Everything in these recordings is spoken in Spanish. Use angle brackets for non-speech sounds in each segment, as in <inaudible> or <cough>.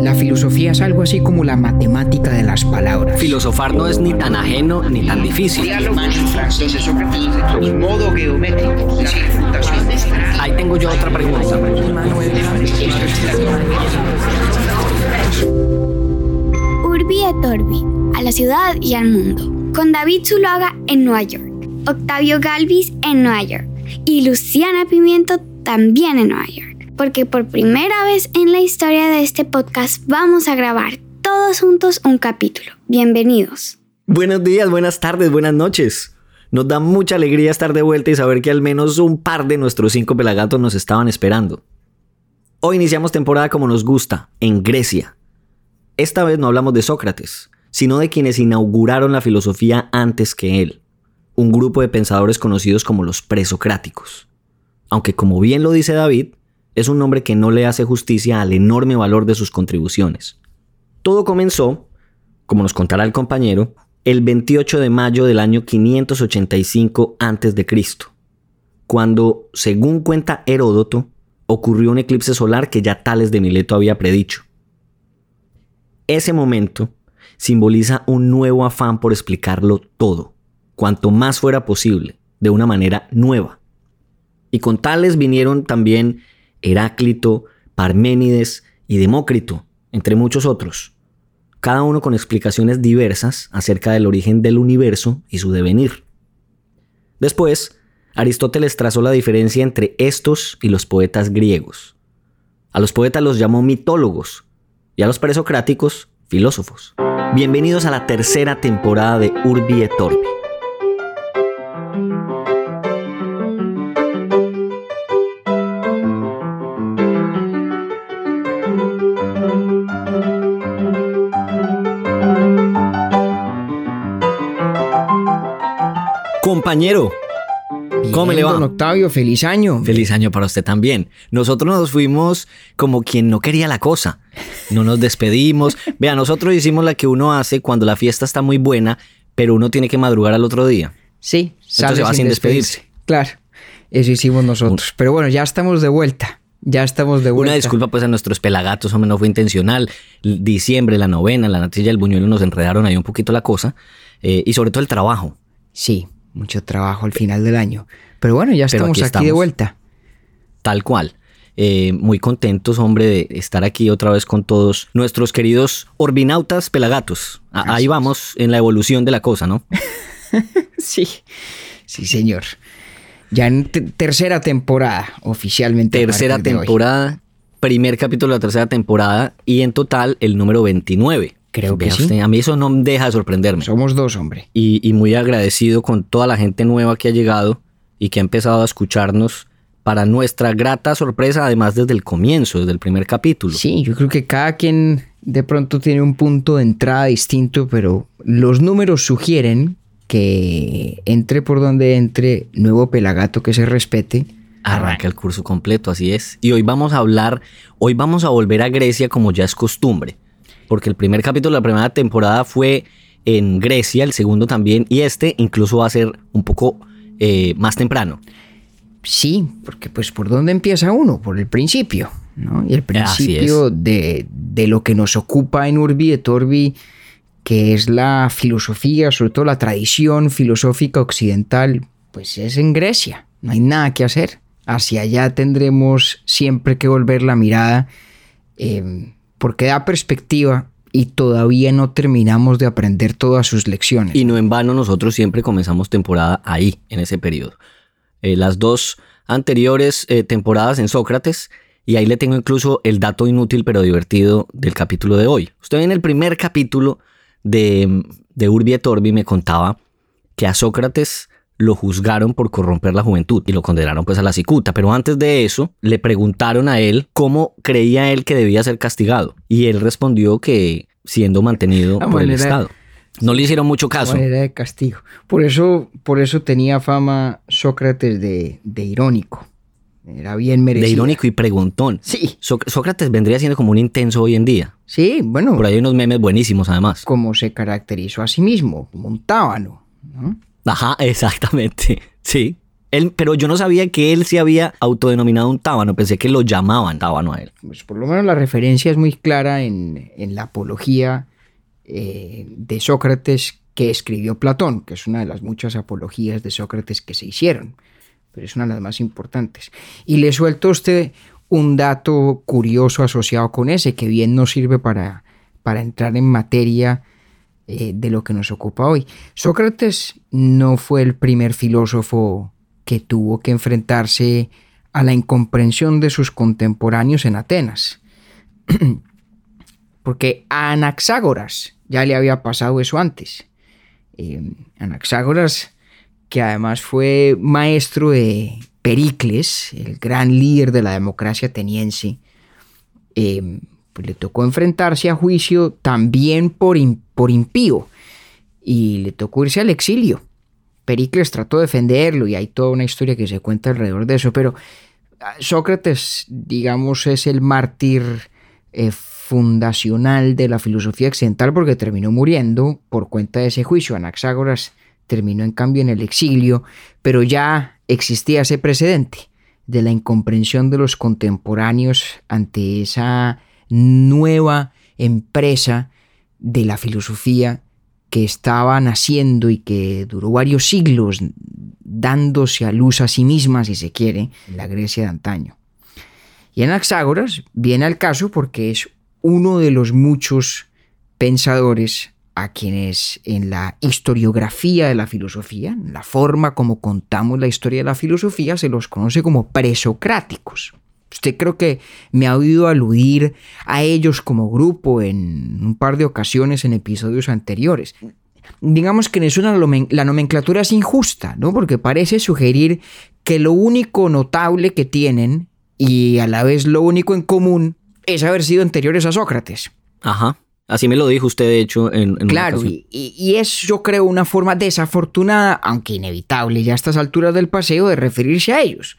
La filosofía es algo así como la matemática de las palabras. Filosofar no es ni tan ajeno ni tan difícil. Dice, modo geométrico, Ahí tengo yo otra pregunta. Urbi et Orbi, a la ciudad y al mundo. Con David Zuluaga en Nueva York, Octavio Galvis en Nueva York y Luciana Pimiento también en Nueva York. Porque por primera vez en la historia de este podcast vamos a grabar todos juntos un capítulo. Bienvenidos. Buenos días, buenas tardes, buenas noches. Nos da mucha alegría estar de vuelta y saber que al menos un par de nuestros cinco pelagatos nos estaban esperando. Hoy iniciamos temporada como nos gusta, en Grecia. Esta vez no hablamos de Sócrates, sino de quienes inauguraron la filosofía antes que él, un grupo de pensadores conocidos como los presocráticos. Aunque como bien lo dice David, es un nombre que no le hace justicia al enorme valor de sus contribuciones. Todo comenzó, como nos contará el compañero, el 28 de mayo del año 585 a.C., cuando, según cuenta Heródoto, ocurrió un eclipse solar que ya Tales de Mileto había predicho. Ese momento simboliza un nuevo afán por explicarlo todo, cuanto más fuera posible, de una manera nueva. Y con Tales vinieron también Heráclito, Parménides y Demócrito, entre muchos otros cada uno con explicaciones diversas acerca del origen del universo y su devenir. Después, Aristóteles trazó la diferencia entre estos y los poetas griegos. A los poetas los llamó mitólogos y a los presocráticos filósofos. Bienvenidos a la tercera temporada de Urbi et Orbi. Compañero. ¿Cómo le va? Don Octavio, feliz año. Feliz año para usted también. Nosotros nos fuimos como quien no quería la cosa. No nos despedimos. <laughs> Vea, nosotros hicimos la que uno hace cuando la fiesta está muy buena, pero uno tiene que madrugar al otro día. Sí, Entonces se va sin despedirse. Claro, eso hicimos nosotros. Pero bueno, ya estamos de vuelta. Ya estamos de vuelta. Una disculpa pues a nuestros pelagatos, hombre, no fue intencional. Diciembre, la novena, la natilla el buñuelo nos enredaron ahí un poquito la cosa. Eh, y sobre todo el trabajo. Sí, mucho trabajo al final del año. Pero bueno, ya estamos aquí, de vuelta. Tal cual. Eh, muy contentos, hombre, de estar aquí otra vez con todos nuestros queridos orbinautas pelagatos. ahí vamos en la evolución de la cosa, ¿no? <laughs> sí, sí, señor. Ya en tercera temporada, oficialmente. Tercera temporada, primer capítulo de la tercera temporada y en total el número 29. Creo que sí. a mí eso no deja de sorprenderme. Somos dos, hombre. Y, muy agradecido con toda la gente nueva que ha llegado y que ha empezado a escucharnos para nuestra grata sorpresa, además desde el comienzo, desde el primer capítulo. Sí, yo creo que cada quien de pronto tiene un punto de entrada distinto, pero los números sugieren que entre por donde entre, nuevo pelagato que se respete. Arranca el curso completo, así es. Y hoy vamos a hablar, hoy vamos a volver a Grecia como ya es costumbre porque el primer capítulo de la primera temporada fue en Grecia, el segundo también, y este incluso va a ser un poco eh, más temprano. Sí, porque pues por dónde empieza uno, por el principio, ¿no? Y el principio de, de, lo que nos ocupa en Urbi et Orbi, que es la filosofía, sobre todo la tradición filosófica occidental, pues es en Grecia, no hay nada que hacer. Hacia allá tendremos siempre que volver la mirada. Eh, porque da perspectiva y todavía no terminamos de aprender todas sus lecciones. Y no en vano nosotros siempre comenzamos temporada ahí, en ese periodo. Eh, las dos anteriores eh, temporadas en Sócrates, y ahí le tengo incluso el dato inútil pero divertido del capítulo de hoy. Usted en el primer capítulo de, de Urbi et Orbi me contaba que a Sócrates lo juzgaron por corromper la juventud y lo condenaron pues a la cicuta. Pero antes de eso, le preguntaron a él cómo creía él que debía ser castigado. Y él respondió que siendo mantenido por el Estado. No le hicieron mucho caso. Manera de castigo. Por eso, por eso tenía fama Sócrates de, irónico. Era bien merecido. De irónico y preguntón. Sí. Sócrates vendría siendo como un intenso hoy en día. Sí, bueno. Por ahí hay unos memes buenísimos además. Como se caracterizó a sí mismo, como un tábano. ¿no? Ajá, exactamente. Sí. Él, pero yo no sabía que él se había autodenominado un tábano, pensé que lo llamaban tábano a él. Pues por lo menos la referencia es muy clara en, la apología eh, de Sócrates que escribió Platón, que es una de las muchas apologías de Sócrates que se hicieron, pero es una de las más importantes. Y le suelto a usted un dato curioso asociado con ese, que bien nos sirve para, para entrar en materia eh, de lo que nos ocupa hoy. Sócrates no fue el primer filósofo que tuvo que enfrentarse a la incomprensión de sus contemporáneos en Atenas. <clears throat> Porque a Anaxágoras ya le había pasado eso antes. Eh, Anaxágoras, que además fue maestro de Pericles, el gran líder de la democracia ateniense, eh, pues le tocó enfrentarse a juicio también por, por impío y le tocó irse al exilio. Pericles trató de defenderlo y hay toda una historia que se cuenta alrededor de eso, pero ah, Sócrates, digamos, es el mártir eh, fundacional de la filosofía occidental porque terminó muriendo por cuenta de ese juicio. Anaxágoras terminó en cambio en el exilio, pero ya existía ese precedente de la incomprensión de los contemporáneos ante esa nueva empresa de la filosofía que estaba naciendo y que duró varios siglos dándose a luz a sí misma, si se quiere, en la Grecia de antaño. Y Anaxágoras viene al caso porque es uno de los muchos pensadores a quienes en la historiografía de la filosofía, en la forma como contamos la historia de la filosofía, se los conoce como presocráticos. Usted creo que me ha oído aludir a ellos como grupo en un par de ocasiones en episodios anteriores. Digamos que en eso la nomenclatura es injusta, ¿no? Porque parece sugerir que lo único notable que tienen y a la vez lo único en común es haber sido anteriores a Sócrates. Ajá. Así me lo dijo usted, de hecho, en, en Claro, y, y, es, yo creo, una forma desafortunada, aunque inevitable ya a estas alturas del paseo, de referirse a ellos.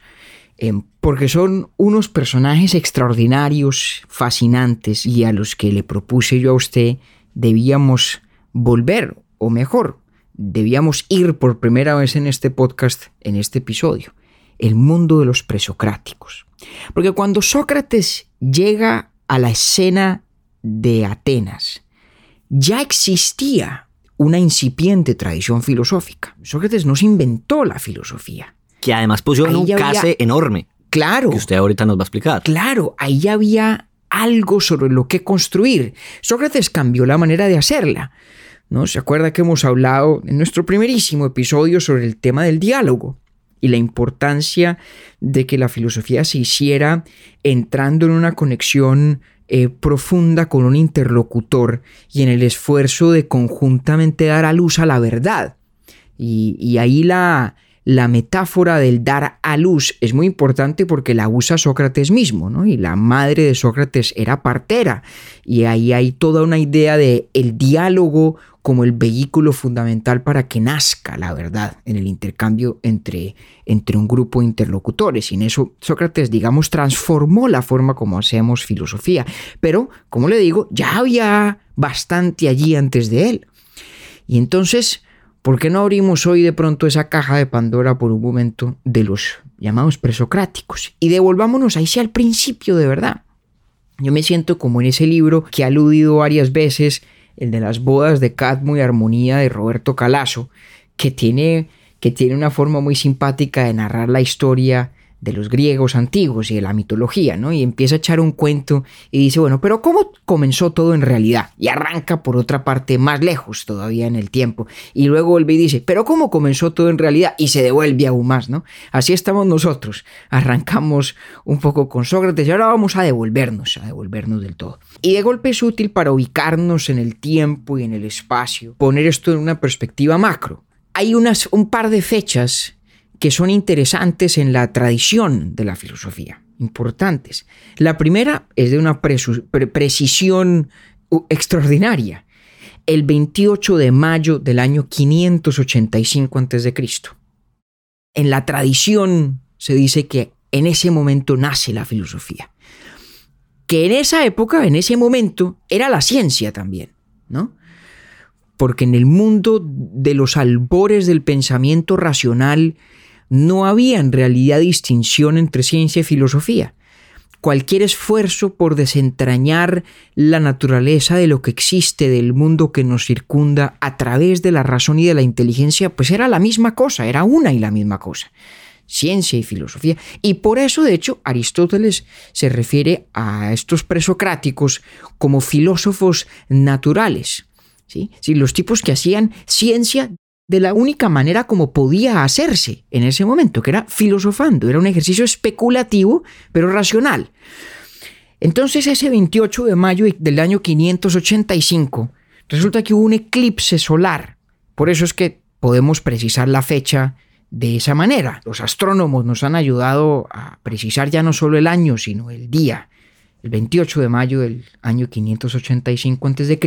Em, porque son unos personajes extraordinarios, fascinantes, y a los que le propuse yo a usted debíamos volver, o mejor, debíamos ir por primera vez en este podcast, en este episodio, el mundo de los presocráticos. Porque cuando Sócrates llega a la escena de Atenas, ya existía una incipiente tradición filosófica. Sócrates no se inventó la filosofía que además pusieron un case enorme. Claro. Que usted ahorita nos va a explicar. Claro, ahí ya había algo sobre lo que construir. Sócrates cambió la manera de hacerla. ¿no? ¿Se acuerda que hemos hablado en nuestro primerísimo episodio sobre el tema del diálogo y la importancia de que la filosofía se hiciera entrando en una conexión eh, profunda con un interlocutor y en el esfuerzo de conjuntamente dar a luz a la verdad? y ahí la, la metáfora del dar a luz es muy importante porque la usa Sócrates mismo, ¿no? Y la madre de Sócrates era partera. Y ahí hay toda una idea de el diálogo como el vehículo fundamental para que nazca la verdad en el intercambio entre, entre un grupo de interlocutores. Y en eso Sócrates, digamos, transformó la forma como hacemos filosofía. Pero, como le digo, ya había bastante allí antes de él. Y entonces ¿Por qué no abrimos hoy de pronto esa caja de Pandora por un momento de los llamados presocráticos y devolvámonos ahí sí al principio de verdad? Yo me siento como en ese libro que ha aludido varias veces, el de las bodas de Cadmo y Armonía de Roberto Calazo, que tiene, que tiene una forma muy simpática de narrar la historia de los griegos antiguos y de la mitología, ¿no? Y empieza a echar un cuento y dice, bueno, pero ¿cómo comenzó todo en realidad? Y arranca por otra parte más lejos todavía en el tiempo. Y luego vuelve y dice, pero ¿cómo comenzó todo en realidad? Y se devuelve aún más, ¿no? Así estamos nosotros. Arrancamos un poco con Sócrates y ahora vamos a devolvernos, a devolvernos del todo. Y de golpe es útil para ubicarnos en el tiempo y en el espacio, poner esto en una perspectiva macro. Hay unas, un par de fechas que son interesantes en la tradición de la filosofía, importantes. La primera es de una precisión extraordinaria, el 28 de mayo del año 585 a.C. En la tradición se dice que en ese momento nace la filosofía. Que en esa época, en ese momento, era la ciencia también, ¿no? Porque en el mundo de los albores del pensamiento racional no había en realidad distinción entre ciencia y filosofía. Cualquier esfuerzo por desentrañar la naturaleza de lo que existe del mundo que nos circunda a través de la razón y de la inteligencia, pues era la misma cosa, era una y la misma cosa ciencia y filosofía. Y por eso, de hecho, Aristóteles se refiere a estos presocráticos como filósofos naturales. ¿sí? los tipos que hacían ciencia de la única manera como podía hacerse en ese momento, que era filosofando, era un ejercicio especulativo, pero racional. Entonces ese 28 de mayo del año 585, resulta que hubo un eclipse solar. Por eso es que podemos precisar la fecha de esa manera. Los astrónomos nos han ayudado a precisar ya no solo el año, sino el día el 28 de mayo del año 585 a.C.,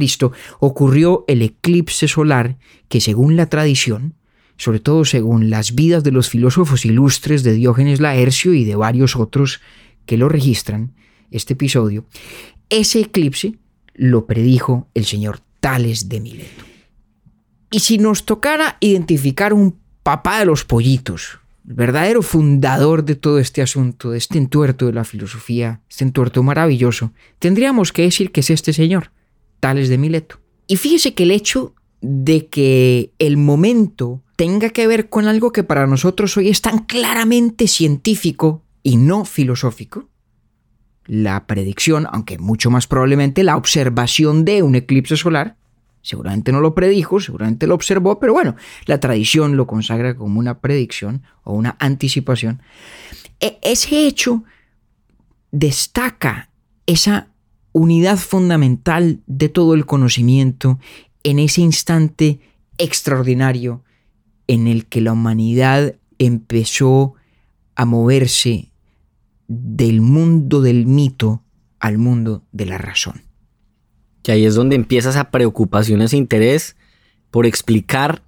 ocurrió el eclipse solar que según la tradición, sobre todo según las vidas de los filósofos ilustres de Diógenes Laercio y de varios otros que lo registran, este episodio, ese eclipse lo predijo el señor Tales de Mileto. Y si nos tocara identificar un papá de los pollitos, el verdadero fundador de todo este asunto, de este entuerto de la filosofía, este entuerto maravilloso, tendríamos que decir que es este señor, Tales de Mileto. Y fíjese que el hecho de que el momento tenga que ver con algo que para nosotros hoy es tan claramente científico y no filosófico, la predicción, aunque mucho más probablemente la observación de un eclipse solar, Seguramente no lo predijo, seguramente lo observó, pero bueno, la tradición lo consagra como una predicción o una anticipación. E, ese hecho destaca esa unidad fundamental de todo el conocimiento en ese instante extraordinario en el que la humanidad empezó a moverse del mundo del mito al mundo de la razón. Que ahí es donde empieza esa preocupación, ese interés por explicar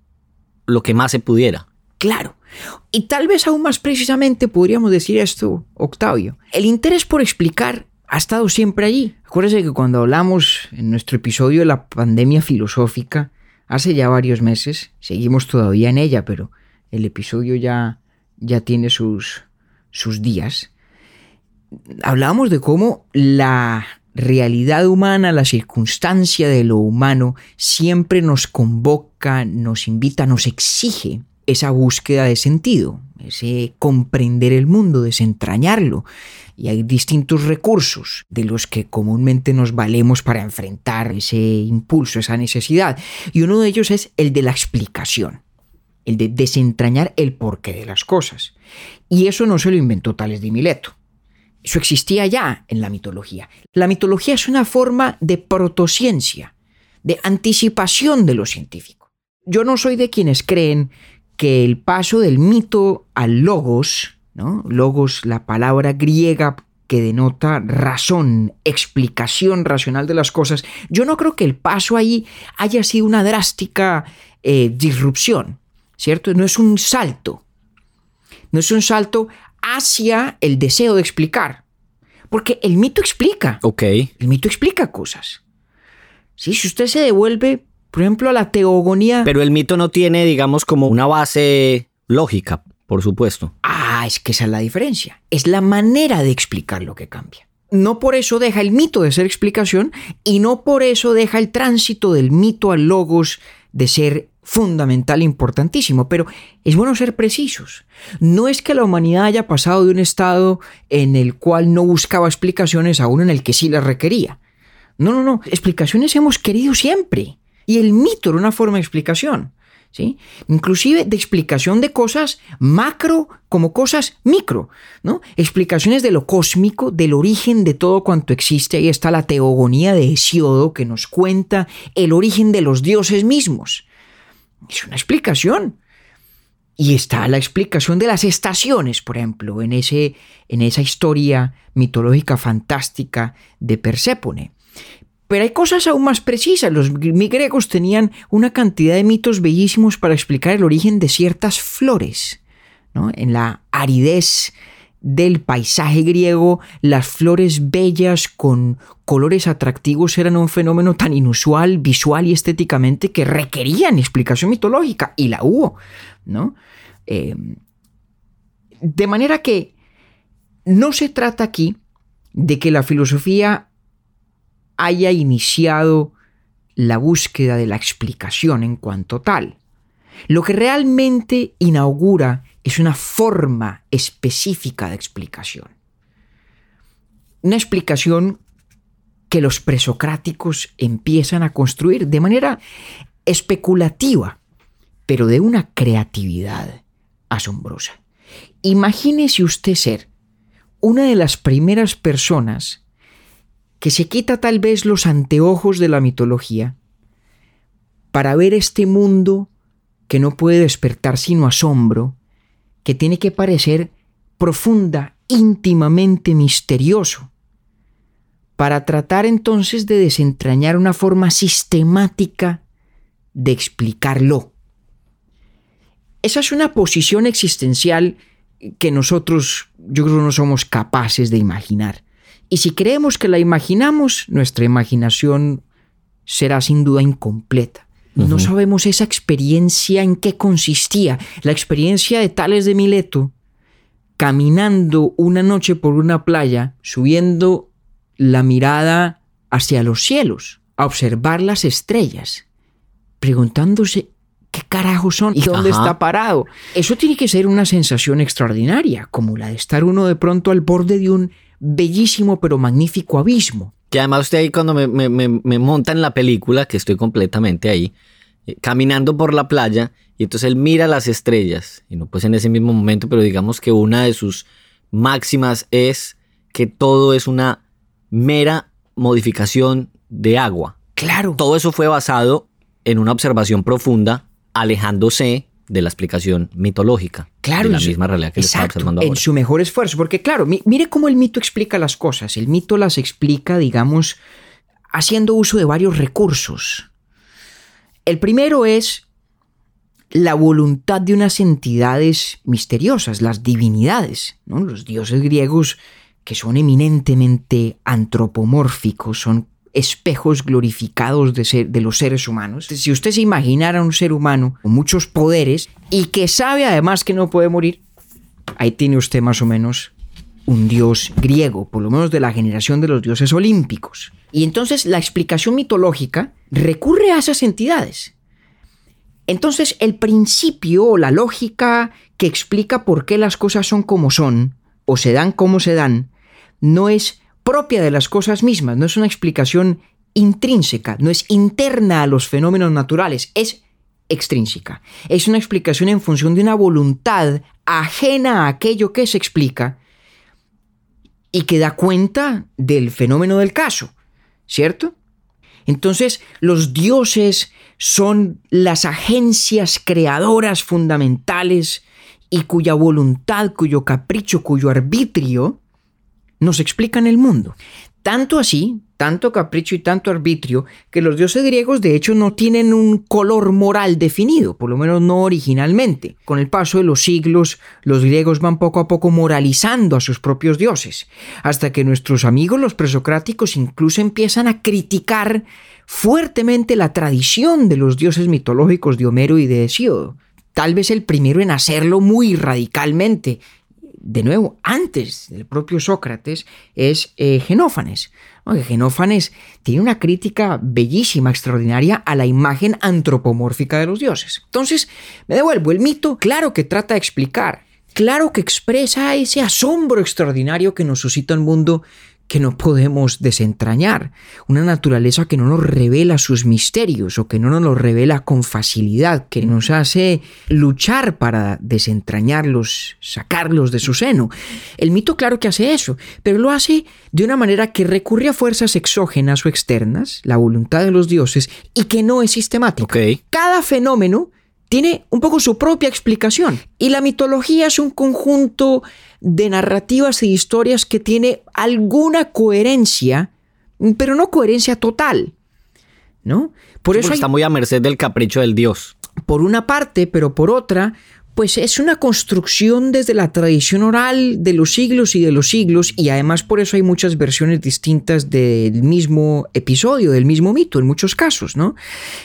lo que más se pudiera. Claro. Y tal vez aún más precisamente podríamos decir esto, Octavio. El interés por explicar ha estado siempre allí. Acuérdese que cuando hablamos en nuestro episodio de la pandemia filosófica, hace ya varios meses, seguimos todavía en ella, pero el episodio ya, ya tiene sus, sus días, hablábamos de cómo la realidad humana, la circunstancia de lo humano, siempre nos convoca, nos invita, nos exige esa búsqueda de sentido, ese comprender el mundo, desentrañarlo. Y hay distintos recursos de los que comúnmente nos valemos para enfrentar ese impulso, esa necesidad. Y uno de ellos es el de la explicación, el de desentrañar el porqué de las cosas. Y eso no se lo inventó Tales de Mileto. Eso existía ya en la mitología. La mitología es una forma de protociencia, de anticipación de lo científico. Yo no soy de quienes creen que el paso del mito al logos, ¿no? logos, la palabra griega que denota razón, explicación racional de las cosas, yo no creo que el paso ahí haya sido una drástica eh, disrupción, ¿cierto? No es un salto, no es un salto hacia el deseo de explicar. Porque el mito explica. Ok. El mito explica cosas. ¿Sí? Si usted se devuelve, por ejemplo, a la teogonía. Pero el mito no tiene, digamos, como una base lógica, por supuesto. Ah, es que esa es la diferencia. Es la manera de explicar lo que cambia. No por eso deja el mito de ser explicación y no por eso deja el tránsito del mito al logos de ser fundamental, importantísimo, pero es bueno ser precisos. No es que la humanidad haya pasado de un estado en el cual no buscaba explicaciones a uno en el que sí las requería. No, no, no, explicaciones hemos querido siempre. Y el mito era una forma de explicación. ¿Sí? Inclusive de explicación de cosas macro como cosas micro, ¿no? Explicaciones de lo cósmico, del origen de todo cuanto existe. Ahí está la teogonía de Hesiodo que nos cuenta el origen de los dioses mismos. Es una explicación. Y está la explicación de las estaciones, por ejemplo, en, ese, en esa historia mitológica fantástica de Perséfone. Pero hay cosas aún más precisas. Los griegos tenían una cantidad de mitos bellísimos para explicar el origen de ciertas flores. ¿no? En la aridez del paisaje griego, las flores bellas con colores atractivos eran un fenómeno tan inusual, visual y estéticamente que requerían explicación mitológica, y la hubo, ¿no? Eh, De manera que no se trata aquí de que la filosofía haya iniciado la búsqueda de la explicación en cuanto tal. Lo que realmente inaugura es una forma específica de explicación. Una explicación que los presocráticos empiezan a construir de manera especulativa, pero de una creatividad asombrosa. Imagínese usted ser una de las primeras personas que se quita tal vez los anteojos de la mitología para ver este mundo que no puede despertar sino asombro, que tiene que parecer profunda, íntimamente misterioso, para tratar entonces de desentrañar una forma sistemática de explicarlo. Esa es una posición existencial que nosotros, yo creo, no somos capaces de imaginar. Y si creemos que la imaginamos, nuestra imaginación será sin duda incompleta. No sabemos esa experiencia en qué consistía. La experiencia de Tales de Mileto, caminando una noche por una playa, subiendo la mirada hacia los cielos, a observar las estrellas, preguntándose qué carajos son y dónde está parado. Eso tiene que ser una sensación extraordinaria, como la de estar uno de pronto al borde de un bellísimo pero magnífico abismo. Que además usted ahí cuando me, me, monta en la película, que estoy completamente ahí, eh, caminando por la playa, y entonces él mira las estrellas, y no pues en ese mismo momento, pero digamos que una de sus máximas es que todo es una mera modificación de agua. Claro. Todo eso fue basado en una observación profunda, alejándose de la explicación mitológica. Claro, de la misma realidad que está observando ahora. En su mejor esfuerzo, porque claro, mire cómo el mito explica las cosas. El mito las explica, digamos, haciendo uso de varios recursos. El primero es la voluntad de unas entidades misteriosas, las divinidades. ¿no? Los dioses griegos, que son eminentemente antropomórficos, son espejos glorificados de, los seres humanos. Si usted se imaginara un ser humano con muchos poderes y que sabe además que no puede morir, ahí tiene usted más o menos un dios griego, por lo menos de la generación de los dioses olímpicos. Y entonces la explicación mitológica recurre a esas entidades. Entonces el principio o la lógica que explica por qué las cosas son como son, o se dan como se dan, no es propia de las cosas mismas, no es una explicación intrínseca, no es interna a los fenómenos naturales, es extrínseca. Es una explicación en función de una voluntad ajena a aquello que se explica y que da cuenta del fenómeno del caso, ¿cierto? Entonces, los dioses son las agencias creadoras fundamentales y cuya voluntad, cuyo capricho, cuyo arbitrio nos explican el mundo. Tanto así, tanto capricho y tanto arbitrio, que los dioses griegos de hecho no tienen un color moral definido, por lo menos no originalmente. Con el paso de los siglos, los griegos van poco a poco moralizando a sus propios dioses, hasta que nuestros amigos los presocráticos incluso empiezan a criticar fuertemente la tradición de los dioses mitológicos de Homero y de Hesíodo. Tal vez el primero en hacerlo muy radicalmente, de nuevo, antes del propio Sócrates, es eh, Genófanes. Genófanes tiene una crítica bellísima, extraordinaria a la imagen antropomórfica de los dioses. Entonces, me devuelvo, el mito, claro que trata de explicar, claro que expresa ese asombro extraordinario que nos suscita el mundo que no podemos desentrañar, una naturaleza que no nos revela sus misterios o que no nos los revela con facilidad, que nos hace luchar para desentrañarlos, sacarlos de su seno. El mito claro que hace eso, pero lo hace de una manera que recurre a fuerzas exógenas o externas, la voluntad de los dioses, y que no es sistemática. Cada fenómeno tiene un poco su propia explicación. Y la mitología es un conjunto de narrativas y historias que tiene alguna coherencia, pero no coherencia total. ¿No? Por eso está muy a merced del capricho del dios. Por una parte, pero por otra, pues es una construcción desde la tradición oral de los siglos y de los siglos y además por eso hay muchas versiones distintas del mismo episodio, del mismo mito en muchos casos, ¿no?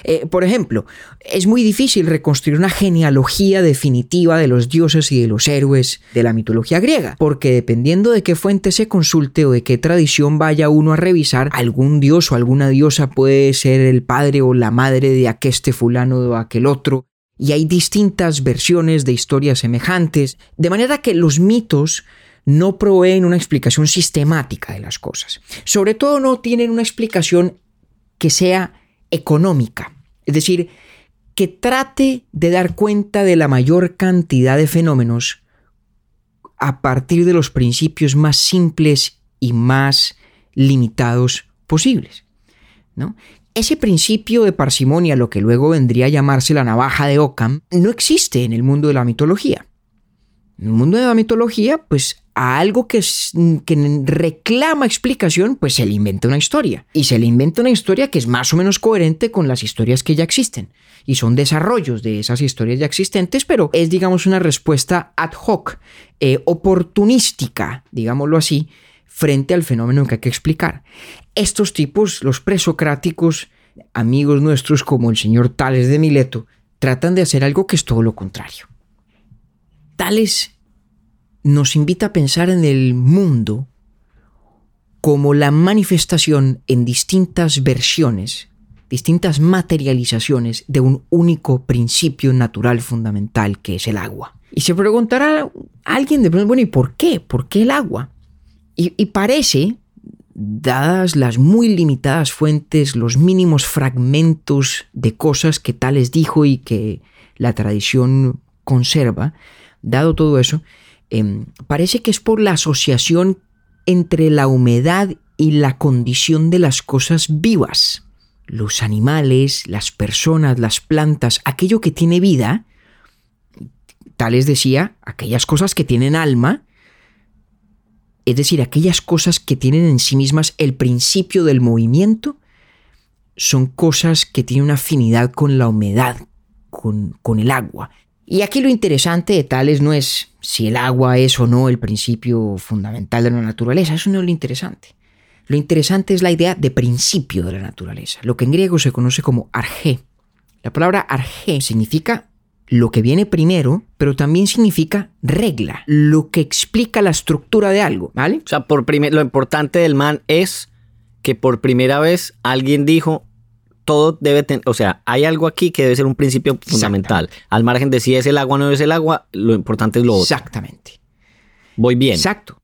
Eh, por ejemplo, es muy difícil reconstruir una genealogía definitiva de los dioses y de los héroes de la mitología griega, porque dependiendo de qué fuente se consulte o de qué tradición vaya uno a revisar, algún dios o alguna diosa puede ser el padre o la madre de aqueste fulano o aquel otro, y hay distintas versiones de historias semejantes, de manera que los mitos no proveen una explicación sistemática de las cosas. Sobre todo no tienen una explicación que sea económica, es decir, que trate de dar cuenta de la mayor cantidad de fenómenos a partir de los principios más simples y más limitados posibles. ¿no? Ese principio de parsimonia, lo que luego vendría a llamarse la navaja de Ockham, no existe en el mundo de la mitología. En el mundo de la mitología, pues a algo que, que, reclama explicación, pues se le inventa una historia. Y se le inventa una historia que es más o menos coherente con las historias que ya existen. Y son desarrollos de esas historias ya existentes, pero es, digamos, una respuesta ad hoc, eh, oportunística, digámoslo así, frente al fenómeno que hay que explicar. Estos tipos, los presocráticos, amigos nuestros como el señor Tales de Mileto, tratan de hacer algo que es todo lo contrario. Tales nos invita a pensar en el mundo como la manifestación en distintas versiones, distintas materializaciones de un único principio natural fundamental que es el agua. Y se preguntará alguien de pronto, bueno, ¿y por qué? ¿Por qué el agua? Y, parece, dadas las muy limitadas fuentes, los mínimos fragmentos de cosas que Tales dijo y que la tradición conserva, dado todo eso, em, parece que es por la asociación entre la humedad y la condición de las cosas vivas. Los animales, las personas, las plantas, aquello que tiene vida, Tales decía, aquellas cosas que tienen alma, es decir, aquellas cosas que tienen en sí mismas el principio del movimiento, son cosas que tienen una afinidad con la humedad, con, el agua. Y aquí lo interesante de tales no es si el agua es o no el principio fundamental de la naturaleza, eso no es lo interesante. Lo interesante es la idea de principio de la naturaleza, lo que en griego se conoce como arge. La palabra arge significa lo que viene primero, pero también significa regla, lo que explica la estructura de algo, ¿vale? O sea, por lo importante del man es que por primera vez alguien dijo, todo debe tener, o sea, hay algo aquí que debe ser un principio fundamental. Al margen de si es el agua o no es el agua, lo importante es lo otro. Exactamente. Voy bien. Exacto.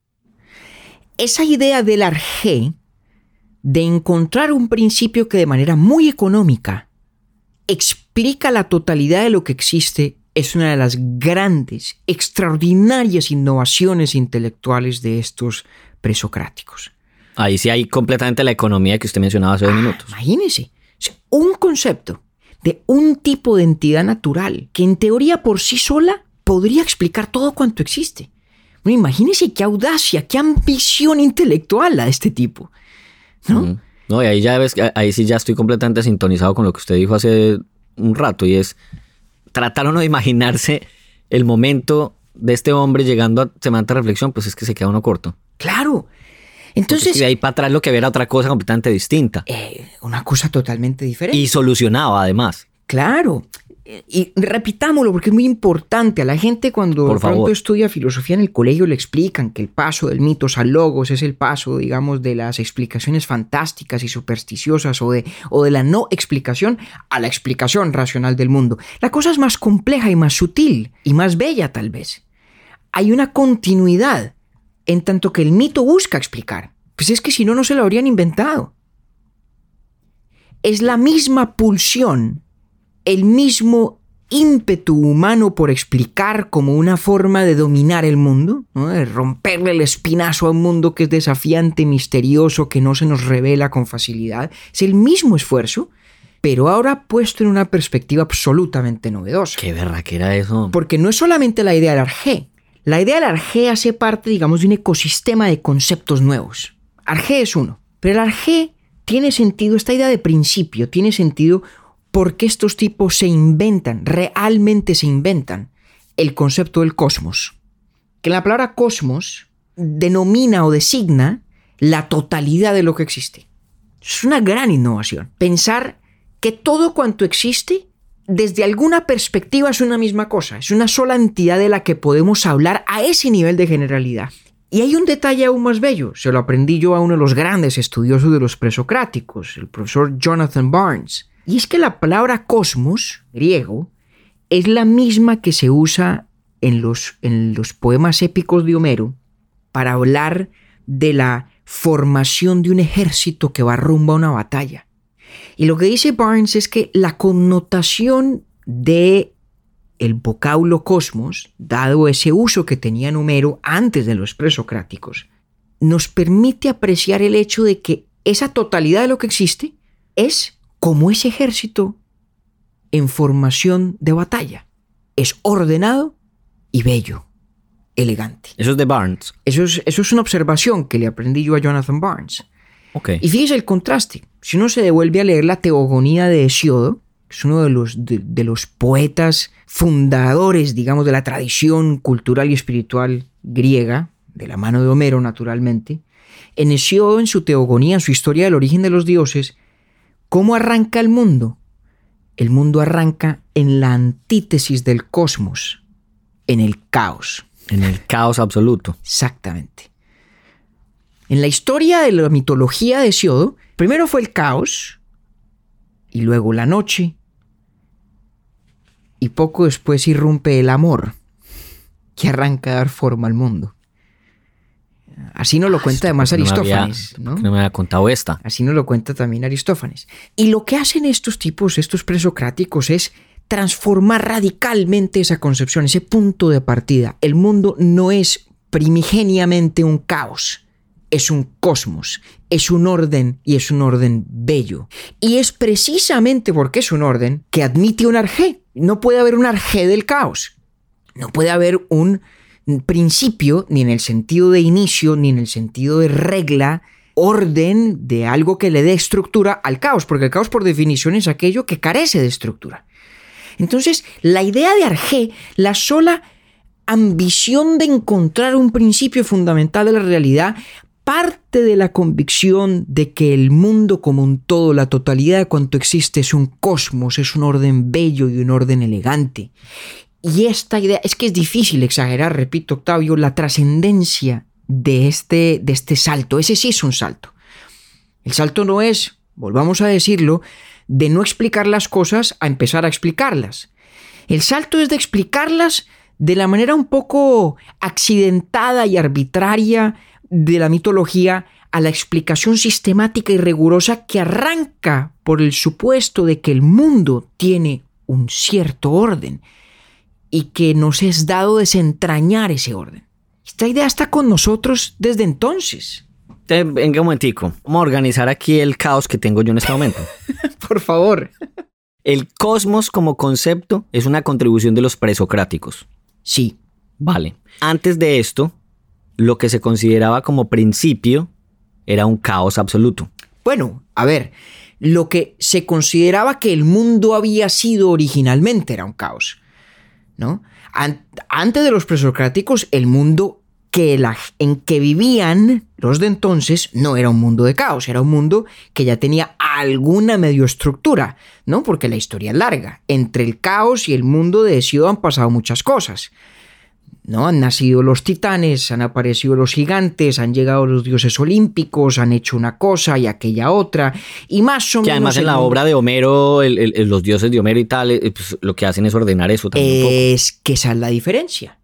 Esa idea del arjé de encontrar un principio que de manera muy económica explica la totalidad de lo que existe es una de las grandes, extraordinarias innovaciones intelectuales de estos presocráticos. Ahí sí hay completamente la economía que usted mencionaba hace dos ah, minutos. Imagínese, un concepto de un tipo de entidad natural que en teoría por sí sola podría explicar todo cuanto existe. Bueno, imagínese qué audacia, qué ambición intelectual la de este tipo. ¿No? No, y ahí ya ves, ahí sí ya estoy completamente sintonizado con lo que usted dijo hace un rato, y es tratar uno de imaginarse el momento de este hombre llegando a semejante reflexión, pues es que se queda uno corto. Claro. Entonces. Y de ahí para atrás lo que era otra cosa completamente distinta. Eh, una cosa totalmente diferente. Y solucionado además. Claro y repitámoslo porque es muy importante. A la gente cuando de pronto estudia filosofía en el colegio le explican que el paso del mitos al logos es el paso, digamos, de las explicaciones fantásticas y supersticiosas o de, o de la no explicación a la explicación racional del mundo. La cosa es más compleja y más sutil y más bella tal vez. Hay una continuidad en tanto que el mito busca explicar. Pues es que si no, no se lo habrían inventado. Es la misma pulsión el mismo ímpetu humano por explicar como una forma de dominar el mundo, de romperle el espinazo a un mundo que es desafiante, misterioso, que no se nos revela con facilidad, es el mismo esfuerzo, pero ahora puesto en una perspectiva absolutamente novedosa. Qué que era eso. Porque no es solamente la idea del arjé, la idea del arjé hace parte, digamos, de un ecosistema de conceptos nuevos. Arjé es uno, pero el arjé tiene sentido, esta idea de principio, tiene sentido porque estos tipos se inventan, realmente se inventan el concepto del cosmos. Que la palabra cosmos denomina o designa la totalidad de lo que existe. Es una gran innovación. Pensar que todo cuanto existe, desde alguna perspectiva, es una misma cosa. Es una sola entidad de la que podemos hablar a ese nivel de generalidad. Y hay un detalle aún más bello. Se lo aprendí yo a uno de los grandes estudiosos de los presocráticos, el profesor Jonathan Barnes. Y es que la palabra cosmos, griego, es la misma que se usa en los, en los poemas épicos de Homero para hablar de la formación de un ejército que va rumbo a una batalla. Y lo que dice Barnes es que la connotación de el vocablo cosmos, dado ese uso que tenía Homero antes de los presocráticos, nos permite apreciar el hecho de que esa totalidad de lo que existe es como ese ejército en formación de batalla. Es ordenado y bello elegante. Eso es de Barnes. Eso es, eso es una observación que le aprendí yo a Jonathan Barnes. Okay. Y fíjese el contraste. Si uno se devuelve a leer la Teogonía de Hesiodo, que es uno de los, de, los poetas fundadores, digamos, de la tradición cultural y espiritual griega, de la mano de Homero, naturalmente, en Hesiodo, en su Teogonía, en su historia del origen de los dioses, ¿cómo arranca el mundo? El mundo arranca en la antítesis del cosmos, en el caos. En el caos absoluto. Exactamente. En la historia de la mitología de Siodo, primero fue el caos, y luego la noche, y poco después irrumpe el amor, que arranca a dar forma al mundo. Así nos lo ah, cuenta además Aristófanes. No, me había contado esta. Así nos lo cuenta también Aristófanes. Y lo que hacen estos tipos, estos presocráticos, es transformar radicalmente esa concepción, ese punto de partida. El mundo no es primigeniamente un caos, es un cosmos, es un orden y es un orden bello. Y es precisamente porque es un orden que admite un arjé. No puede haber un arjé del caos. No puede haber un principio, ni en el sentido de inicio, ni en el sentido de regla, orden de algo que le dé estructura al caos, porque el caos por definición es aquello que carece de estructura. Entonces, la idea de Arge, la sola ambición de encontrar un principio fundamental de la realidad, parte de la convicción de que el mundo como un todo, la totalidad de cuanto existe, es un cosmos, es un orden bello y un orden elegante. Y esta idea, es que es difícil exagerar, repito Octavio, la trascendencia de este, de este salto. Ese sí es un salto. El salto no es, volvamos a decirlo, de no explicar las cosas a empezar a explicarlas. El salto es de explicarlas de la manera un poco accidentada y arbitraria de la mitología a la explicación sistemática y rigurosa que arranca por el supuesto de que el mundo tiene un cierto orden y que nos es dado desentrañar ese orden. Esta idea está con nosotros desde entonces. Venga un momentico. Vamos a organizar aquí el caos que tengo yo en este momento. <laughs> Por favor. El cosmos como concepto es una contribución de los presocráticos. Sí. Vale. Antes de esto, lo que se consideraba como principio era un caos absoluto. Bueno, a ver, lo que se consideraba que el mundo había sido originalmente era un caos. Antes de los presocráticos, el mundo que en que vivían los de entonces no era un mundo de caos, era un mundo que ya tenía alguna medio estructura, ¿no? Porque la historia es larga. Entre el caos y el mundo de Hesiodo han pasado muchas cosas. ¿No? Han nacido los titanes, han aparecido los gigantes, han llegado los dioses olímpicos, han hecho una cosa y aquella otra, y más o menos... Que además en la obra de Homero, los dioses de Homero y tal, eh, pues, lo que hacen es ordenar eso también. Es que esa es la diferencia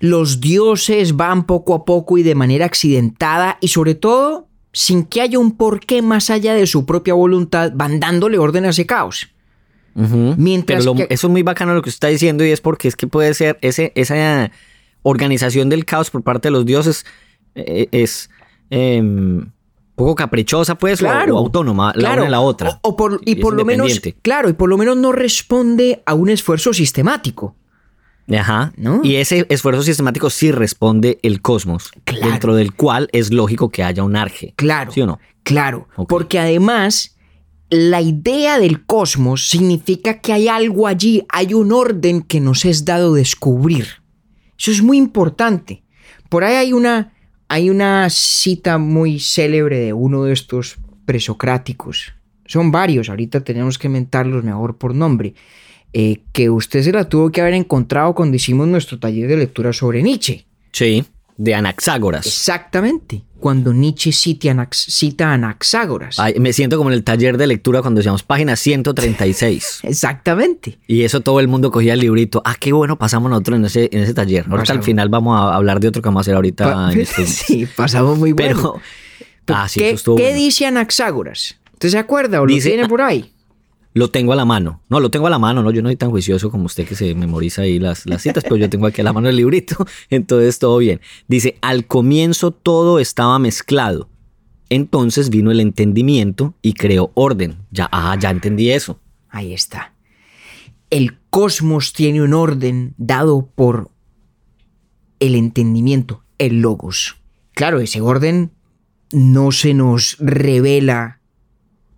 los dioses van poco a poco y de manera accidentada y sobre todo sin que haya un porqué más allá de su propia voluntad, van dándole orden a ese caos. Mientras Pero eso es muy bacano lo que usted está diciendo y es porque es que puede ser ese, esa organización del caos por parte de los dioses eh, es em, poco caprichosa pues o, autónoma la una la otra. y por lo menos, claro, y por lo menos no responde a un esfuerzo sistemático. Ajá. ¿No? Y ese esfuerzo sistemático sí responde el cosmos, dentro del cual es lógico que haya un arge. Claro. ¿Sí o no? Claro. Porque además, la idea del cosmos significa que hay algo allí, hay un orden que nos es dado descubrir. Eso es muy importante. Por ahí hay una, hay una cita muy célebre de uno de estos presocráticos. Son varios, ahorita tenemos que mentarlos mejor por nombre. Eh, que usted se la tuvo que haber encontrado cuando hicimos nuestro taller de lectura sobre Nietzsche. Sí, de Anaxágoras. Exactamente, cuando Nietzsche cita, a Anaxágoras. me siento como en el taller de lectura cuando decíamos página 136. <laughs> Exactamente. Y eso todo el mundo cogía el librito. Ah, qué bueno pasamos nosotros en ese, en ese taller. Ahorita al final vamos a hablar de otro que vamos a hacer ahorita. en este... <laughs> sí, pasamos muy bueno. Pero, <laughs> ah, sí, ¿qué, ¿qué dice Anaxágoras? ¿Usted se acuerda o lo tiene por ahí? Lo tengo a la mano. No, lo tengo a la mano, ¿no? Yo no soy tan juicioso como usted que se memoriza ahí las, las citas, pero yo tengo aquí a la mano el librito, <laughs> entonces todo bien. Dice, al comienzo todo estaba mezclado. Entonces vino el entendimiento y creó orden. Ya, ah, ya entendí eso. Ahí está. El cosmos tiene un orden dado por el entendimiento, el logos. Claro, ese orden no se nos revela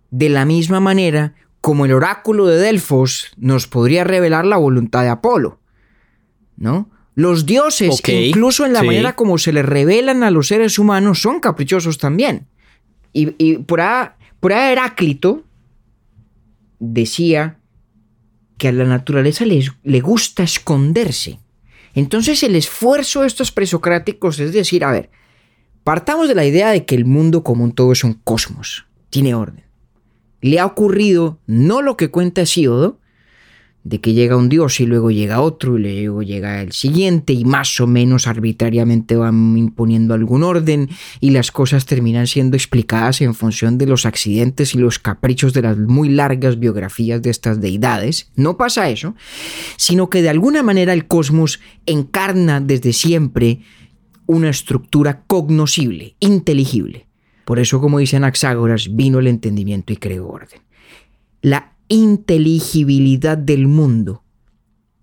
de la misma manera como el oráculo de Delfos nos podría revelar la voluntad de Apolo. ¿No? Los dioses, incluso en la manera como se les revelan a los seres humanos, son caprichosos también. Y, por, ahí, por Heráclito decía que a la naturaleza le gusta esconderse. Entonces el esfuerzo de estos presocráticos es decir, a ver, partamos de la idea de que el mundo común todo es un cosmos, tiene orden le ha ocurrido no lo que cuenta Hesíodo, de que llega un dios y luego llega otro y luego llega el siguiente y más o menos arbitrariamente van imponiendo algún orden y las cosas terminan siendo explicadas en función de los accidentes y los caprichos de las muy largas biografías de estas deidades. No pasa eso, sino que de alguna manera el cosmos encarna desde siempre una estructura cognoscible, inteligible. Por eso, como dice Anaxágoras, vino el entendimiento y creó orden. La inteligibilidad del mundo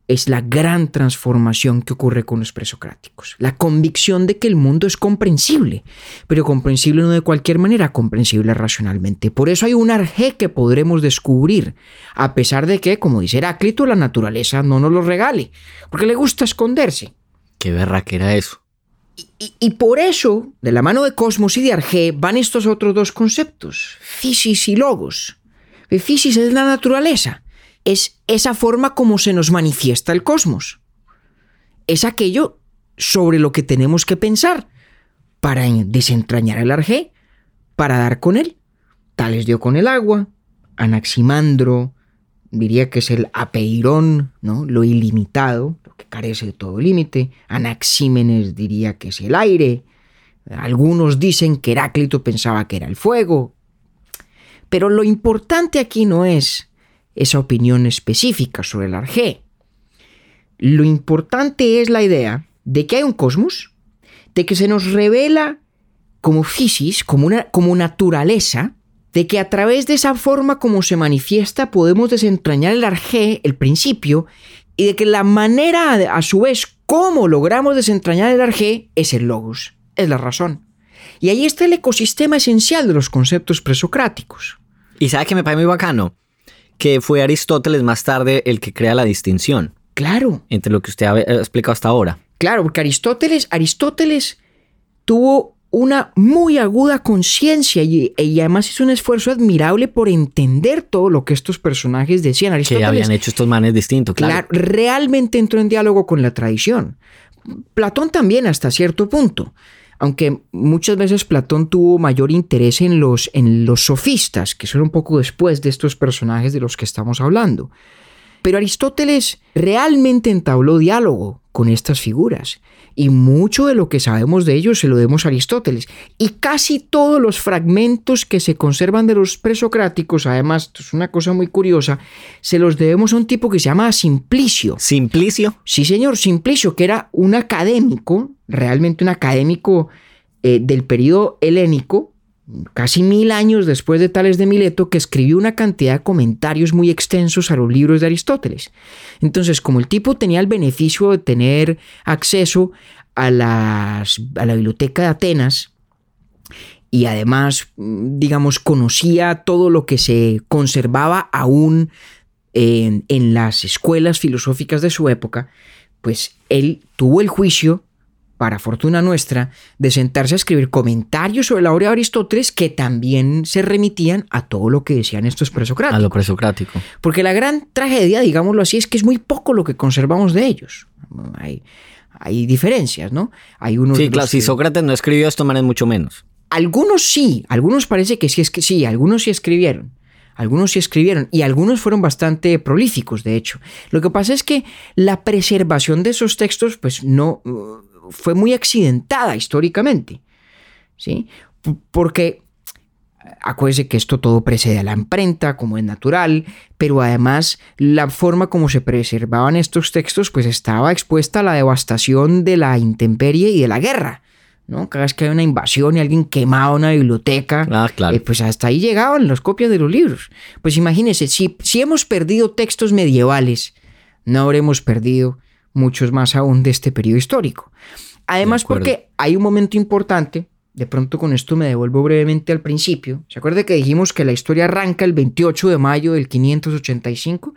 es la gran transformación que ocurre con los presocráticos. La convicción de que el mundo es comprensible, pero comprensible no de cualquier manera, comprensible racionalmente. Por eso hay un arjé que podremos descubrir, a pesar de que, como dice Heráclito, la naturaleza no nos lo regale, porque le gusta esconderse. Qué verra que era eso. Y, por eso, de la mano de Cosmos y de Arge, van estos otros dos conceptos, Fisis y Logos. Fisis es la naturaleza, es esa forma como se nos manifiesta el cosmos. Es aquello sobre lo que tenemos que pensar para desentrañar el Arge, para dar con él. Tales dio con el agua, Anaximandro diría que es el apeirón, ¿no? lo ilimitado, que carece de todo límite. Anaxímenes diría que es el aire. Algunos dicen que Heráclito pensaba que era el fuego. Pero lo importante aquí no es esa opinión específica sobre el arjé. Lo importante es la idea de que hay un cosmos, de que se nos revela como fisis, como, una, como naturaleza, de que a través de esa forma como se manifiesta podemos desentrañar el arjé, el principio, y de que la manera, a su vez, cómo logramos desentrañar el arjé es el logos, es la razón. Y ahí está el ecosistema esencial de los conceptos presocráticos. Y sabe que me parece muy bacano que fue Aristóteles más tarde el que crea la distinción. Claro. Entre lo que usted ha explicado hasta ahora. Claro, porque Aristóteles, Aristóteles tuvo una muy aguda conciencia y, además hizo un esfuerzo admirable por entender todo lo que estos personajes decían. que habían hecho estos manes distintos, claro. Realmente entró en diálogo con la tradición. Platón también hasta cierto punto, aunque muchas veces Platón tuvo mayor interés en los, en los sofistas, que son un poco después de estos personajes de los que estamos hablando. Pero Aristóteles realmente entabló diálogo con estas figuras y mucho de lo que sabemos de ellos se lo demos a Aristóteles. Y casi todos los fragmentos que se conservan de los presocráticos, además, es una cosa muy curiosa, se los debemos a un tipo que se llama Simplicio. ¿Simplicio? Sí, señor, Simplicio, que era un académico, realmente un académico eh, del periodo helénico, casi mil años después de Tales de Mileto, que escribió una cantidad de comentarios muy extensos a los libros de Aristóteles. Entonces, como el tipo tenía el beneficio de tener acceso a, las, a la biblioteca de Atenas, y además, digamos, conocía todo lo que se conservaba aún en, en las escuelas filosóficas de su época, pues él tuvo el juicio para fortuna nuestra, de sentarse a escribir comentarios sobre la obra de Aristóteles que también se remitían a todo lo que decían estos presocráticos. A lo presocrático. Porque la gran tragedia, digámoslo así, es que es muy poco lo que conservamos de ellos. Hay, hay diferencias, ¿no? Hay unos sí, claro, si Sócrates no escribió esto, man es mucho menos. Algunos sí, algunos parece que sí, es que sí, algunos sí escribieron. Algunos sí escribieron y algunos fueron bastante prolíficos, de hecho. Lo que pasa es que la preservación de esos textos, pues no fue muy accidentada históricamente. ¿sí? Porque acuérdese que esto todo precede a la imprenta, como es natural, pero además la forma como se preservaban estos textos pues estaba expuesta a la devastación de la intemperie y de la guerra. ¿no? Cada vez que hay una invasión y alguien quemaba una biblioteca, ah, claro. Eh, pues hasta ahí llegaban las copias de los libros. Pues imagínense, si, si hemos perdido textos medievales, no habremos perdido muchos más aún de este periodo histórico. Además, porque hay un momento importante, de pronto con esto me devuelvo brevemente al principio. ¿Se acuerda que dijimos que la historia arranca el 28 de mayo del 585?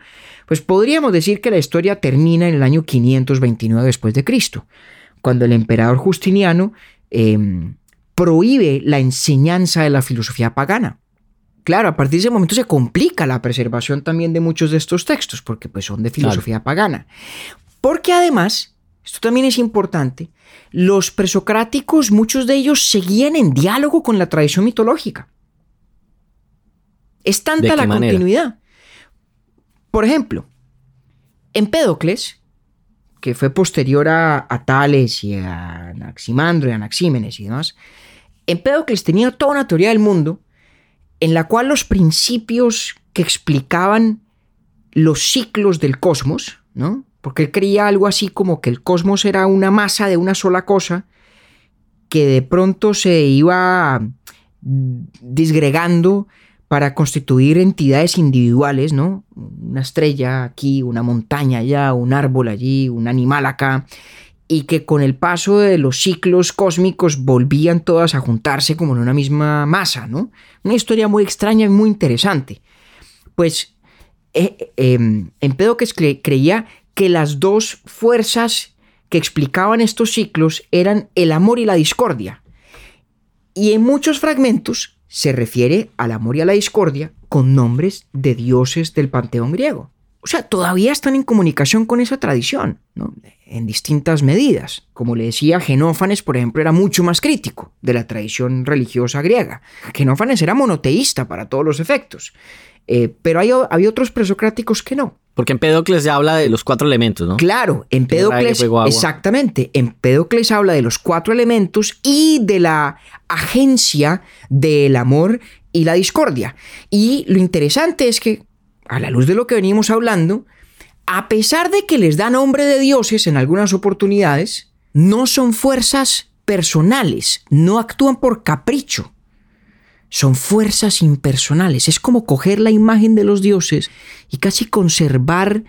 Pues podríamos decir que la historia termina en el año 529 después de Cristo, cuando el emperador Justiniano em, prohíbe la enseñanza de la filosofía pagana. Claro, a partir de ese momento se complica la preservación también de muchos de estos textos, porque pues son de filosofía pagana. Porque además, esto también es importante, los presocráticos, muchos de ellos seguían en diálogo con la tradición mitológica. Es tanta la continuidad. Por ejemplo, Empédocles, que fue posterior a, Tales y a Anaximandro y a Anaxímenes y demás, Empédocles tenía toda una teoría del mundo en la cual los principios que explicaban los ciclos del cosmos, ¿no? Porque él creía algo así como que el cosmos era una masa de una sola cosa que de pronto se iba disgregando para constituir entidades individuales, ¿no? Una estrella aquí, una montaña allá, un árbol allí, un animal acá, y que con el paso de los ciclos cósmicos volvían todas a juntarse como en una misma masa, ¿no? Una historia muy extraña y muy interesante. Pues eh, eh, Empédocles creía que las dos fuerzas que explicaban estos ciclos eran el amor y la discordia. Y en muchos fragmentos se refiere al amor y a la discordia con nombres de dioses del panteón griego. O sea, todavía están en comunicación con esa tradición, en distintas medidas. Como le decía, Genófanes, por ejemplo, era mucho más crítico de la tradición religiosa griega. Genófanes era monoteísta para todos los efectos. Eh, pero hay, había otros presocráticos que no. Porque Empédocles ya habla de los cuatro elementos, ¿no? Claro, Empédocles, exactamente, Empédocles habla de los cuatro elementos y de la agencia del amor y la discordia. Y lo interesante es que, a la luz de lo que venimos hablando, a pesar de que les da nombre de dioses en algunas oportunidades, no son fuerzas personales, no actúan por capricho, son fuerzas impersonales. Es como coger la imagen de los dioses y casi conservar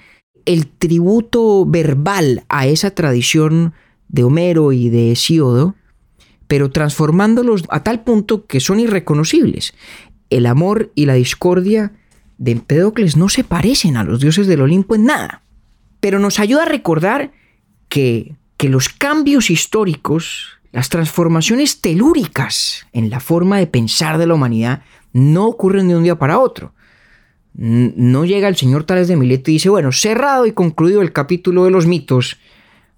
el tributo verbal a esa tradición de Homero y de Hesíodo, pero transformándolos a tal punto que son irreconocibles. El amor y la discordia de Empédocles no se parecen a los dioses del Olimpo en nada, pero nos ayuda a recordar que, que los cambios históricos las transformaciones telúricas en la forma de pensar de la humanidad no ocurren de un día para otro. No llega el señor Tales de Mileto y dice, bueno, cerrado y concluido el capítulo de los mitos,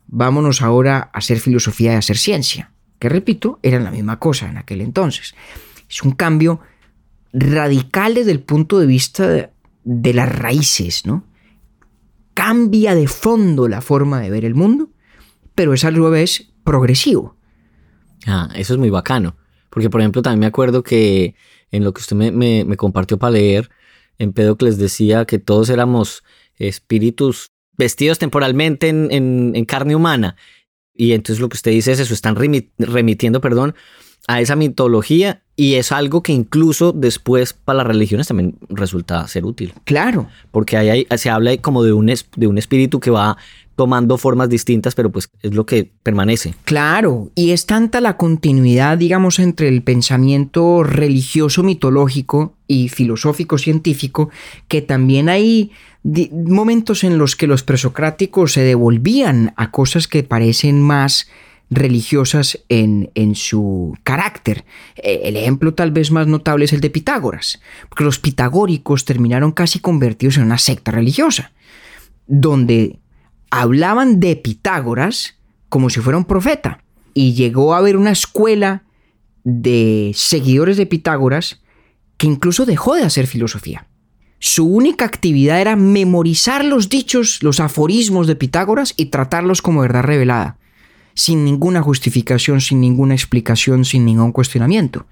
vámonos ahora a hacer filosofía y a hacer ciencia. Que repito, era la misma cosa en aquel entonces. Es un cambio radical desde el punto de vista de, las raíces, ¿no? Cambia de fondo la forma de ver el mundo, pero es a vez progresivo. Ah, eso es muy bacano. Porque, por ejemplo, también me acuerdo que en lo que usted me, compartió para leer, en les decía que todos éramos espíritus vestidos temporalmente en, carne humana. Y entonces lo que usted dice es eso, están remitiendo, perdón, a esa mitología y es algo que incluso después para las religiones también resulta ser útil. Claro. Porque ahí se habla como de un, de un espíritu que va tomando formas distintas, pero pues es lo que permanece. Claro, y es tanta la continuidad, digamos, entre el pensamiento religioso mitológico y filosófico científico, que también hay momentos en los que los presocráticos se devolvían a cosas que parecen más religiosas en, en, su carácter. E, el ejemplo tal vez más notable es el de Pitágoras, porque los pitagóricos terminaron casi convertidos en una secta religiosa, donde hablaban de Pitágoras como si fuera un profeta. Y llegó a haber una escuela de seguidores de Pitágoras que incluso dejó de hacer filosofía. Su única actividad era memorizar los dichos, los aforismos de Pitágoras y tratarlos como verdad revelada, sin ninguna justificación, sin ninguna explicación, sin ningún cuestionamiento.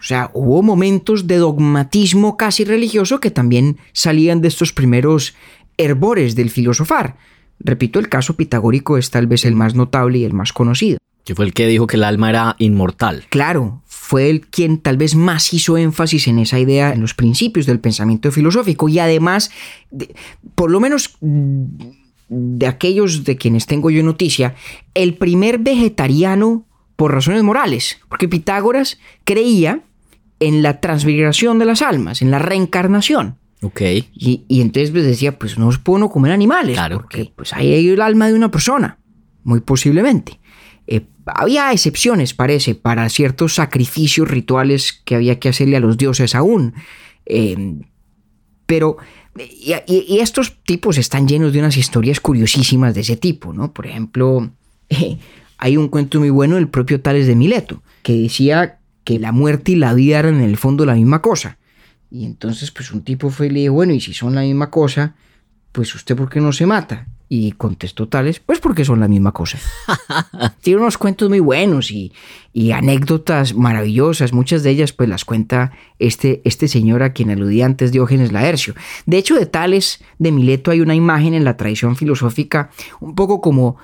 O sea, hubo momentos de dogmatismo casi religioso que también salían de estos primeros herbores del filosofar. Repito, el caso pitagórico es tal vez el más notable y el más conocido. Que fue el que dijo que el alma era inmortal. Claro, fue el quien tal vez más hizo énfasis en esa idea, en los principios del pensamiento filosófico y además, por lo menos de aquellos de quienes tengo yo noticia, el primer vegetariano por razones morales, porque Pitágoras creía en la transmigración de las almas, en la reencarnación. Ok. Y, entonces pues, decía, pues no puedo comer animales, claro, porque pues ahí hay el alma de una persona, muy posiblemente. Eh, había excepciones, parece, para ciertos sacrificios rituales que había que hacerle a los dioses aún. Em, pero, y, estos tipos están llenos de unas historias curiosísimas de ese tipo, ¿no? Por ejemplo, hay un cuento muy bueno del propio Tales de Mileto, que decía que la muerte y la vida eran en el fondo la misma cosa. Y entonces, pues un tipo fue y le dijo, bueno, y si son la misma cosa, pues usted por qué no se mata? Y contestó Tales, pues porque son la misma cosa. <laughs> Tiene unos cuentos muy buenos y, anécdotas maravillosas. Muchas de ellas pues las cuenta este, este señor a quien aludía antes Diógenes Laercio. De hecho, de Tales de Mileto hay una imagen en la tradición filosófica un poco como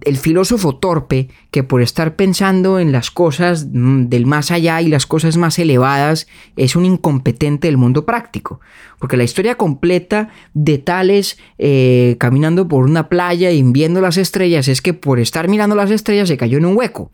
el filósofo torpe que por estar pensando en las cosas mm, del más allá y las cosas más elevadas es un incompetente del mundo práctico. Porque la historia completa de Tales eh, caminando por una playa y viendo las estrellas es que por estar mirando las estrellas se cayó en un hueco.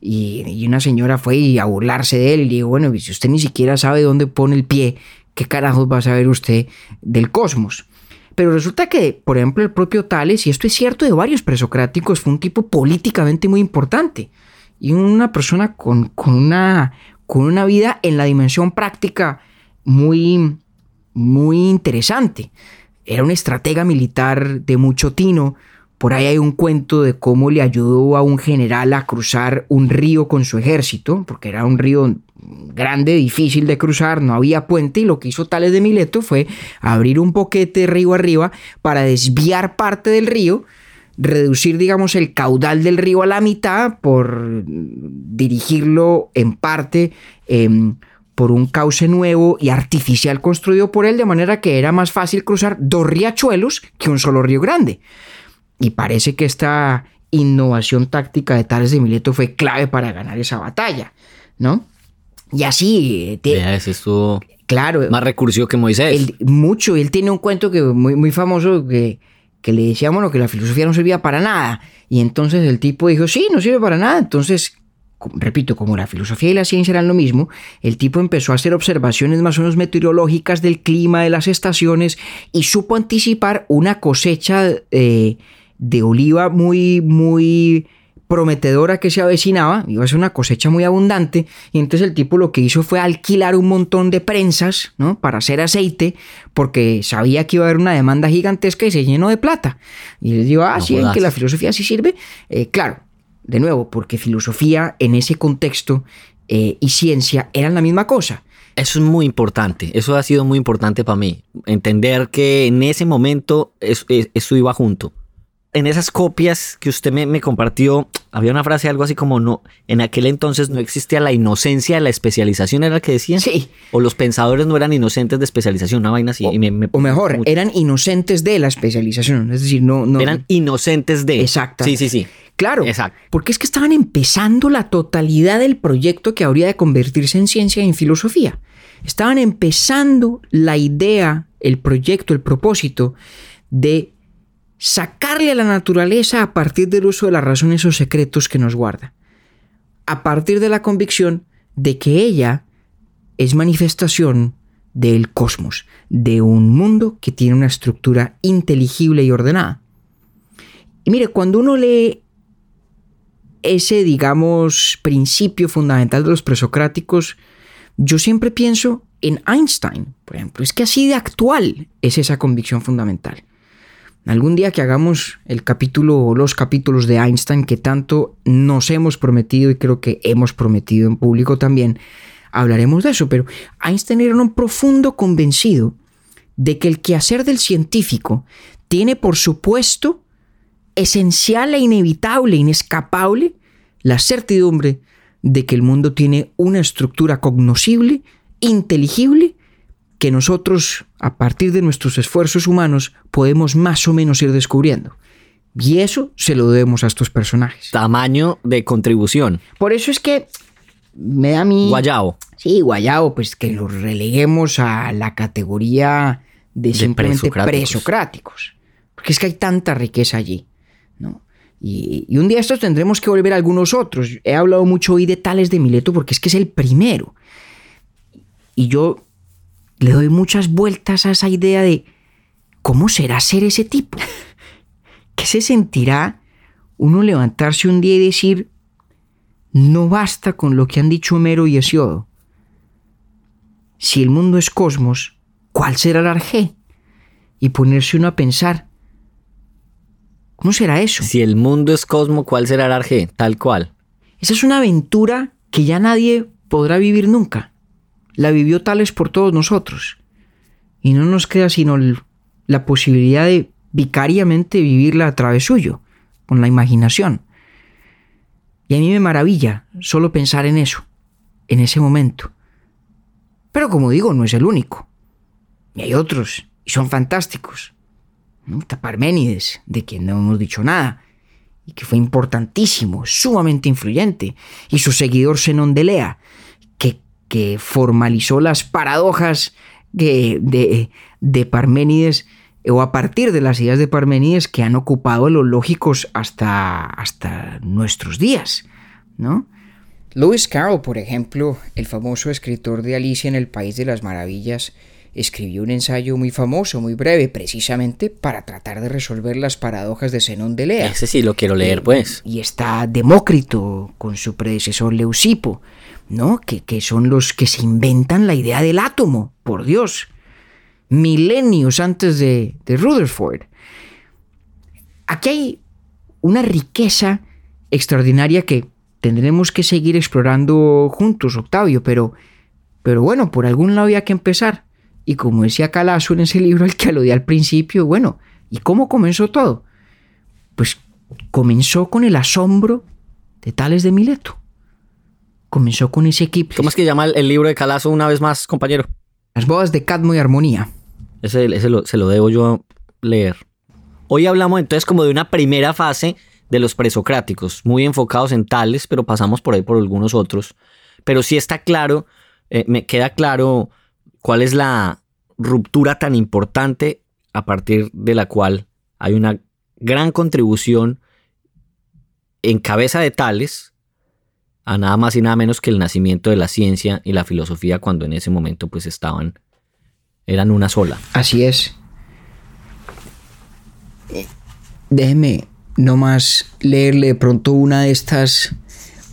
Y, una señora fue a burlarse de él y le dijo, bueno, si usted ni siquiera sabe dónde pone el pie, ¿qué carajos va a saber usted del cosmos? Pero resulta que, por ejemplo, el propio Tales, y esto es cierto de varios presocráticos, fue un tipo políticamente muy importante y una persona con, una, con una vida en la dimensión práctica muy, muy interesante. Era un estratega militar de mucho tino. Por ahí hay un cuento de cómo le ayudó a un general a cruzar un río con su ejército, porque era un río grande, difícil de cruzar, no había puente y lo que hizo Tales de Mileto fue abrir un poquete río arriba para desviar parte del río, reducir, digamos, el caudal del río a la mitad por dirigirlo en parte em, por un cauce nuevo y artificial construido por él, de manera que era más fácil cruzar dos riachuelos que un solo río grande. Y parece que esta innovación táctica de Tales de Mileto fue clave para ganar esa batalla, ¿no? Y así. Vea, ese estuvo claro, más recursivo que Moisés. mucho. Él tiene un cuento que muy, muy famoso que, que le decía, bueno, que la filosofía no servía para nada. Y entonces el tipo dijo, sí, no sirve para nada. Entonces, repito, como la filosofía y la ciencia eran lo mismo, el tipo empezó a hacer observaciones más o menos meteorológicas del clima, de las estaciones, y supo anticipar una cosecha eh, de oliva muy, muy prometedora que se avecinaba, iba a ser una cosecha muy abundante, y entonces el tipo lo que hizo fue alquilar un montón de prensas, ¿no? Para hacer aceite, porque sabía que iba a haber una demanda gigantesca y se llenó de plata. Y les digo, ah, sí, que la filosofía sí sirve. Eh, claro, de nuevo, porque filosofía en ese contexto eh, y ciencia eran la misma cosa. Eso es muy importante, eso ha sido muy importante para mí, entender que en ese momento eso iba junto en esas copias que usted me, compartió, había una frase algo así como no, en aquel entonces no existía la inocencia de la especialización, ¿era la que decían? Sí. O los pensadores no eran inocentes de especialización, una vaina así. O, mejor, eran inocentes de la especialización, es decir, no... no eran inocentes de... Exacto. Sí, sí, sí. Claro, Exacto. porque es que estaban empezando la totalidad del proyecto que habría de convertirse en ciencia y en filosofía. Estaban empezando la idea, el proyecto, el propósito de sacarle a la naturaleza a partir del uso de las razones o secretos que nos guarda. A partir de la convicción de que ella es manifestación del cosmos, de un mundo que tiene una estructura inteligible y ordenada. Y mire, cuando uno lee ese, digamos, principio fundamental de los presocráticos, yo siempre pienso en Einstein, por ejemplo. Es que así de actual es esa convicción fundamental. Algún día que hagamos el capítulo o los capítulos de Einstein que tanto nos hemos prometido y creo que hemos prometido en público también, hablaremos de eso. Pero Einstein era un profundo convencido de que el quehacer del científico tiene por supuesto esencial e inevitable, inescapable, la certidumbre de que el mundo tiene una estructura cognoscible, inteligible, que nosotros, a partir de nuestros esfuerzos humanos, podemos más o menos ir descubriendo. Y eso se lo debemos a estos personajes. Tamaño de contribución. Por eso es que me da a mí... Guayao. Sí, guayao, pues que lo releguemos a la categoría de, simplemente presocráticos. Porque es que hay tanta riqueza allí. ¿no? Y, un día estos tendremos que volver a algunos otros. He hablado mucho hoy de Tales de Mileto porque es que es el primero. Y yo le doy muchas vueltas a esa idea de cómo será ser ese tipo. <laughs> ¿Qué se sentirá uno levantarse un día y decir, no basta con lo que han dicho Homero y Hesiodo? Si el mundo es cosmos, ¿cuál será el arjé? Y ponerse uno a pensar, ¿Cómo será eso? Si el mundo es cosmo, ¿cuál será el arjé? Tal cual. Esa es una aventura que ya nadie podrá vivir nunca. La vivió Tales por todos nosotros. Y no nos queda sino la posibilidad de vicariamente vivirla a través suyo, con la imaginación. Y a mí me maravilla solo pensar en eso, en ese momento. Pero como digo, no es el único. Y hay otros, y son fantásticos. Parménides, de quien no hemos dicho nada, y que fue importantísimo, sumamente influyente, y su seguidor Zenón de Lea, que, formalizó las paradojas de, de, de Parménides, o a partir de las ideas de Parménides que han ocupado los lógicos hasta, hasta nuestros días, ¿no? Lewis Carroll, por ejemplo, el famoso escritor de Alicia en el País de las Maravillas, escribió un ensayo muy famoso, muy breve, precisamente para tratar de resolver las paradojas de Zenón de Lea. Ese sí lo quiero leer, pues. Y está Demócrito con su predecesor Leucipo, ¿no? Que, que son los que se inventan la idea del átomo, por Dios. Milenios antes de, de Rutherford. Aquí hay una riqueza extraordinaria que tendremos que seguir explorando juntos, Octavio, pero, pero bueno, por algún lado había que empezar. Y como decía Calazo en ese libro al que aludí al principio, bueno, ¿y cómo comenzó todo? Pues comenzó con el asombro de Tales de Mileto. Comenzó con ese equipo. ¿Cómo es que llama el, libro de Calazo una vez más, compañero? Las bodas de Cadmo y Armonía. Ese, se lo debo yo leer. Hoy hablamos entonces como de una primera fase de los presocráticos, muy enfocados en tales, pero pasamos por ahí por algunos otros. Pero sí está claro, eh, me queda claro cuál es la, ruptura tan importante a partir de la cual hay una gran contribución en cabeza de tales a nada más y nada menos que el nacimiento de la ciencia y la filosofía cuando en ese momento pues estaban eran una sola. Así es. Déjeme nomás leerle de pronto una de estas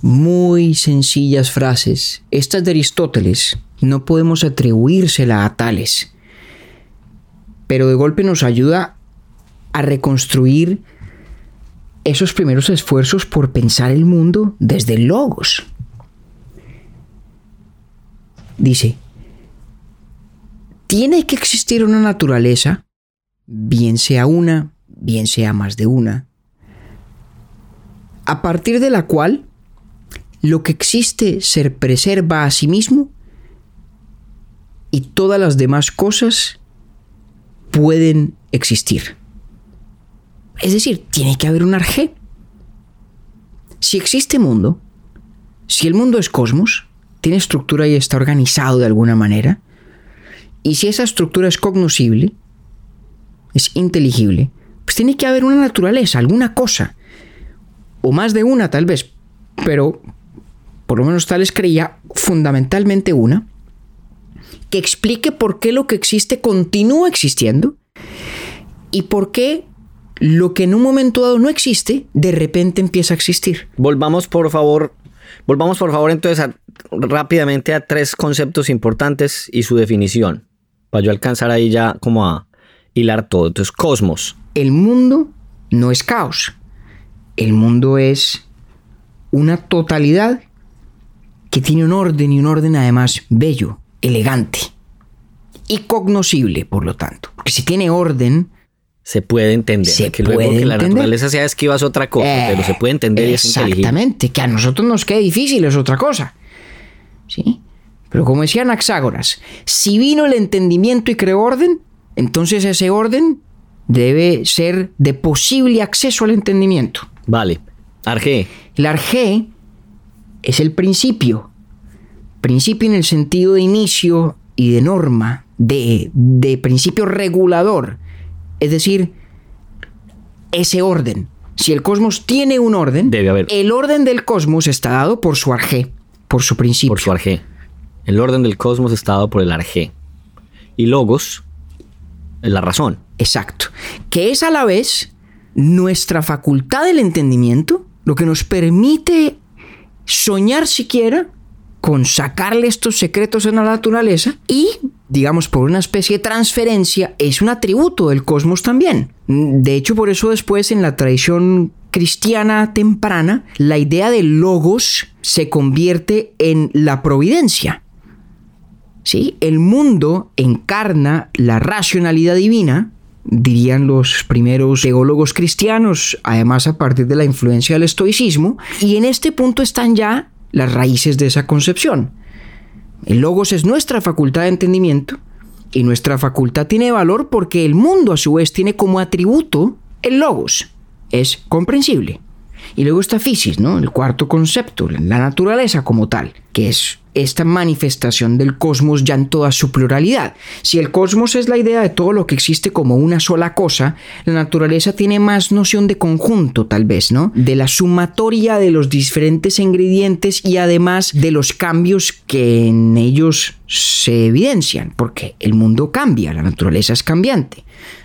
muy sencillas frases. Estas de Aristóteles no podemos atribuírsela a tales pero de golpe nos ayuda a reconstruir esos primeros esfuerzos por pensar el mundo desde logos. Dice, tiene que existir una naturaleza, bien sea una, bien sea más de una, a partir de la cual lo que existe se preserva a sí mismo y todas las demás cosas pueden existir. Es decir, tiene que haber un arjé. si existe mundo, si el mundo es cosmos, tiene estructura y está organizado de alguna manera, y si esa estructura es cognoscible, es inteligible, pues tiene que haber una naturaleza, alguna cosa, o más de una tal vez, pero por lo menos Tales creía fundamentalmente una, que explique por qué lo que existe continúa existiendo y por qué lo que en un momento dado no existe, de repente empieza a existir. Volvamos por favor, volvamos por favor entonces rápidamente a tres conceptos importantes y su definición, para yo alcanzar ahí ya como a hilar todo. Entonces, cosmos. El mundo no es caos. El mundo es una totalidad que tiene un orden y un orden además bello, elegante y cognoscible, por lo tanto. Porque si tiene orden, se puede entender. Se que luego que la naturaleza sea esquiva es otra cosa, pero se puede entender Exactamente, que a nosotros nos quede difícil es otra cosa. ¿Sí? Pero como decía Anaxágoras, si vino el entendimiento y creó orden, entonces ese orden debe ser de posible acceso al entendimiento. Vale. Arge. El arge es el principio. Principio en el sentido de inicio y de norma, de, de principio regulador. Es decir, ese orden. Si el cosmos tiene un orden, Debe haber. el orden del cosmos está dado por su arjé, por su principio. Por su arjé. El orden del cosmos está dado por el arjé. Y logos la razón. Exacto. Que es a la vez nuestra facultad del entendimiento, lo que nos permite soñar siquiera con sacarle estos secretos en la naturaleza y, digamos, por una especie de transferencia, es un atributo del cosmos también. De hecho, por eso después en la tradición cristiana temprana, la idea de logos se convierte en la providencia. ¿Sí? El mundo encarna la racionalidad divina, dirían los primeros teólogos cristianos, además a partir de la influencia del estoicismo, y en este punto están ya las raíces de esa concepción. El logos es nuestra facultad de entendimiento y nuestra facultad tiene valor porque el mundo a su vez tiene como atributo el logos. Es comprensible. Y luego está Fisis, ¿no? El cuarto concepto, la naturaleza como tal, que es esta manifestación del cosmos ya en toda su pluralidad. Si el cosmos es la idea de todo lo que existe como una sola cosa, la naturaleza tiene más noción de conjunto, tal vez, ¿no? De la sumatoria de los diferentes ingredientes y además de los cambios que en ellos se evidencian, porque el mundo cambia, la naturaleza es cambiante.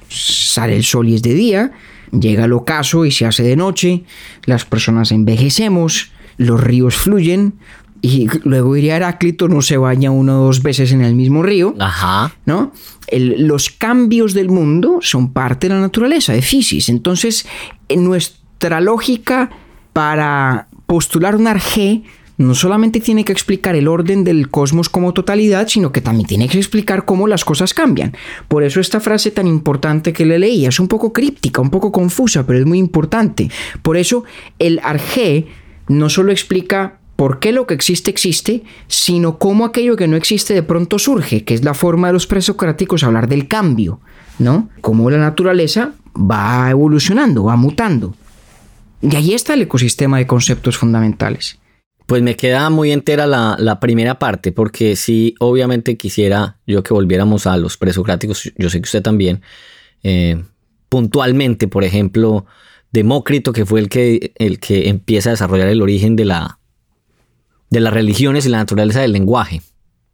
Sale el sol y es de día, llega el ocaso y se hace de noche, las personas envejecemos, los ríos fluyen, y luego diría Heráclito, no se baña uno o dos veces en el mismo río. Ajá. ¿No? los cambios del mundo son parte de la naturaleza, de Fisis. Entonces, en nuestra lógica para postular un arjé, no solamente tiene que explicar el orden del cosmos como totalidad, sino que también tiene que explicar cómo las cosas cambian. Por eso esta frase tan importante que le leí es un poco críptica, un poco confusa, pero es muy importante. Por eso el arjé no solo explica por qué lo que existe existe, sino cómo aquello que no existe de pronto surge, que es la forma de los presocráticos hablar del cambio, ¿no? Cómo la naturaleza va evolucionando, va mutando. Y ahí está el ecosistema de conceptos fundamentales. Pues me queda muy entera la, primera parte, porque sí, obviamente quisiera yo que volviéramos a los presocráticos, yo sé que usted también, eh, puntualmente, por ejemplo, Demócrito, que fue el que, el que empieza a desarrollar el origen de la, de las religiones y la naturaleza del lenguaje.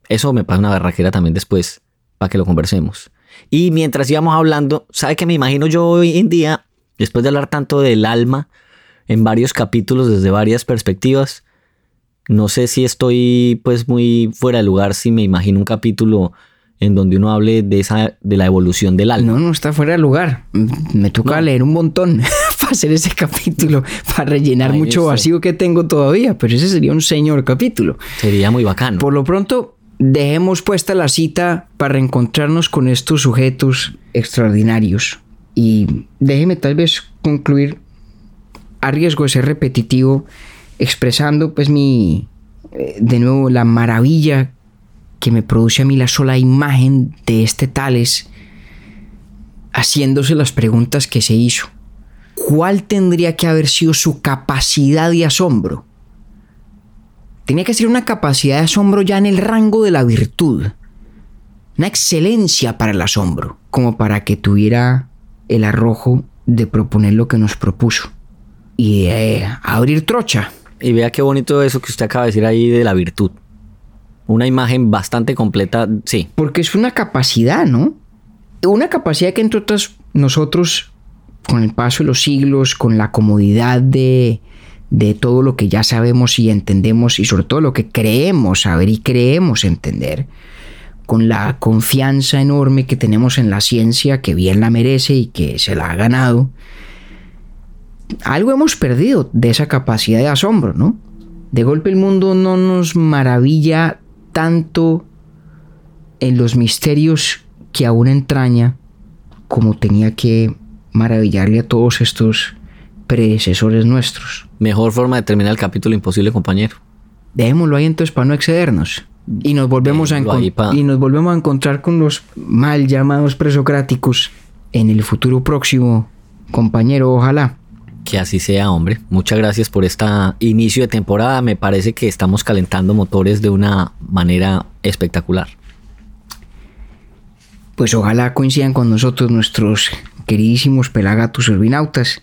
Eso me pasa una barraquera también después, para que lo conversemos. Y mientras íbamos hablando, ¿sabe que me imagino yo hoy en día, después de hablar tanto del alma, en varios capítulos desde varias perspectivas, no sé si estoy pues muy fuera de lugar si me imagino un capítulo en donde uno hable de esa de la evolución del alma. No, no está fuera de lugar. Me toca leer un montón <laughs> <laughs> para hacer ese capítulo, para rellenar mucho vacío que tengo todavía, pero ese sería un señor capítulo. Sería muy bacano. Por lo pronto, dejemos puesta la cita para reencontrarnos con estos sujetos extraordinarios. Y déjeme tal vez concluir, a riesgo de ser repetitivo, expresando pues mi, eh, de nuevo, la maravilla que me produce a mí la sola imagen de este Tales haciéndose las preguntas que se hizo. ¿Cuál tendría que haber sido su capacidad de asombro? Tenía que ser una capacidad de asombro ya en el rango de la virtud. Una excelencia para el asombro, como para que tuviera el arrojo de proponer lo que nos propuso. Y de abrir trocha. Y vea qué bonito eso que usted acaba de decir ahí de la virtud. Una imagen bastante completa, sí. Porque es una capacidad, ¿no? Una capacidad que entre otras nosotros, con el paso de los siglos, con la comodidad de, de todo lo que ya sabemos y entendemos y sobre todo lo que creemos saber y creemos entender, con la confianza enorme que tenemos en la ciencia, que bien la merece y que se la ha ganado, algo hemos perdido de esa capacidad de asombro, ¿no? De golpe el mundo no nos maravilla tanto en los misterios que aún entraña como tenía que maravillarle a todos estos predecesores nuestros. Mejor forma de terminar el capítulo imposible, compañero. Dejémoslo ahí entonces para no excedernos. Y nos volvemos, a, y nos volvemos a encontrar con los mal llamados presocráticos en el futuro próximo, compañero, ojalá. Que así sea, hombre. Muchas gracias por este inicio de temporada. Me parece que estamos calentando motores de una manera espectacular. Pues ojalá coincidan con nosotros nuestros queridísimos pelagatos urbinautas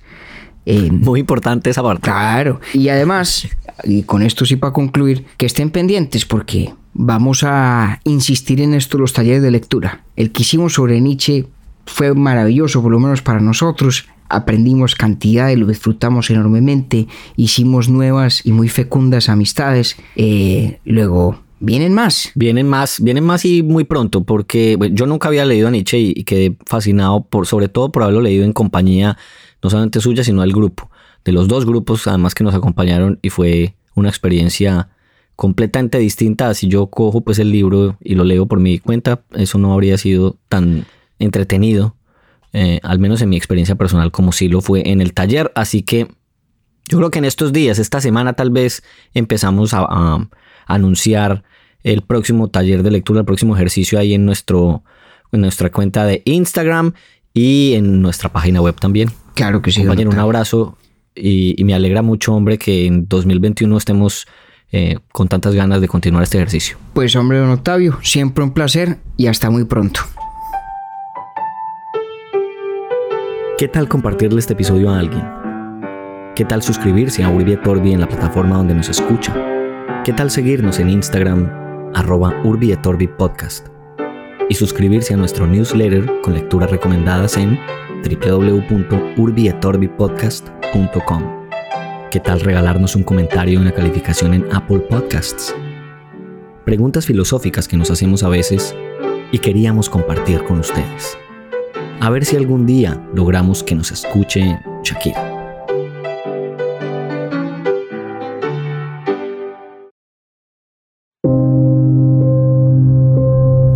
muy importante esa parte. Claro. Y además, y con esto sí para concluir, que estén pendientes porque vamos a insistir en esto los talleres de lectura. El que hicimos sobre Nietzsche fue maravilloso, por lo menos para nosotros. Aprendimos cantidad y lo disfrutamos enormemente. Hicimos nuevas y muy fecundas amistades. Eh, luego, Vienen más. Vienen más, vienen más y muy pronto, porque yo nunca había leído a Nietzsche y, quedé fascinado por, sobre todo por haberlo leído en compañía no solamente suya, sino del grupo, de los dos grupos además que nos acompañaron y fue una experiencia completamente distinta. Si yo cojo pues el libro y lo leo por mi cuenta, eso no habría sido tan entretenido, eh, al menos en mi experiencia personal, como si lo fue en el taller. Así que yo creo que en estos días, esta semana tal vez empezamos a anunciar el próximo taller de lectura, el próximo ejercicio ahí en, nuestro, en nuestra cuenta de Instagram y en nuestra página web también. Claro que sí. Compañero, un abrazo y, me alegra mucho, hombre, que en 2021 estemos eh, con tantas ganas de continuar este ejercicio. Pues, hombre, don Octavio, siempre un placer y hasta muy pronto. ¿Qué tal compartirle este episodio a alguien? ¿Qué tal suscribirse a Urbie Torbi en la plataforma donde nos escucha? ¿Qué tal seguirnos en Instagram, arroba Podcast? Y suscribirse a nuestro newsletter con lecturas recomendadas en www.urbietorbipodcast.com. ¿Qué tal regalarnos un comentario y una calificación en Apple Podcasts? Preguntas filosóficas que nos hacemos a veces y queríamos compartir con ustedes. A ver si algún día logramos que nos escuche Shakira.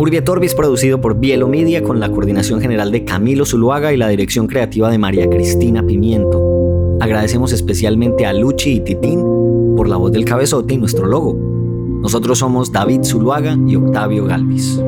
Urbietorbis producido por Bielo Media con la coordinación general de Camilo Zuluaga y la dirección creativa de María Cristina Pimiento. Agradecemos especialmente a Luchi y Titín por la voz del cabezote y nuestro logo. Nosotros somos David Zuluaga y Octavio Galvis.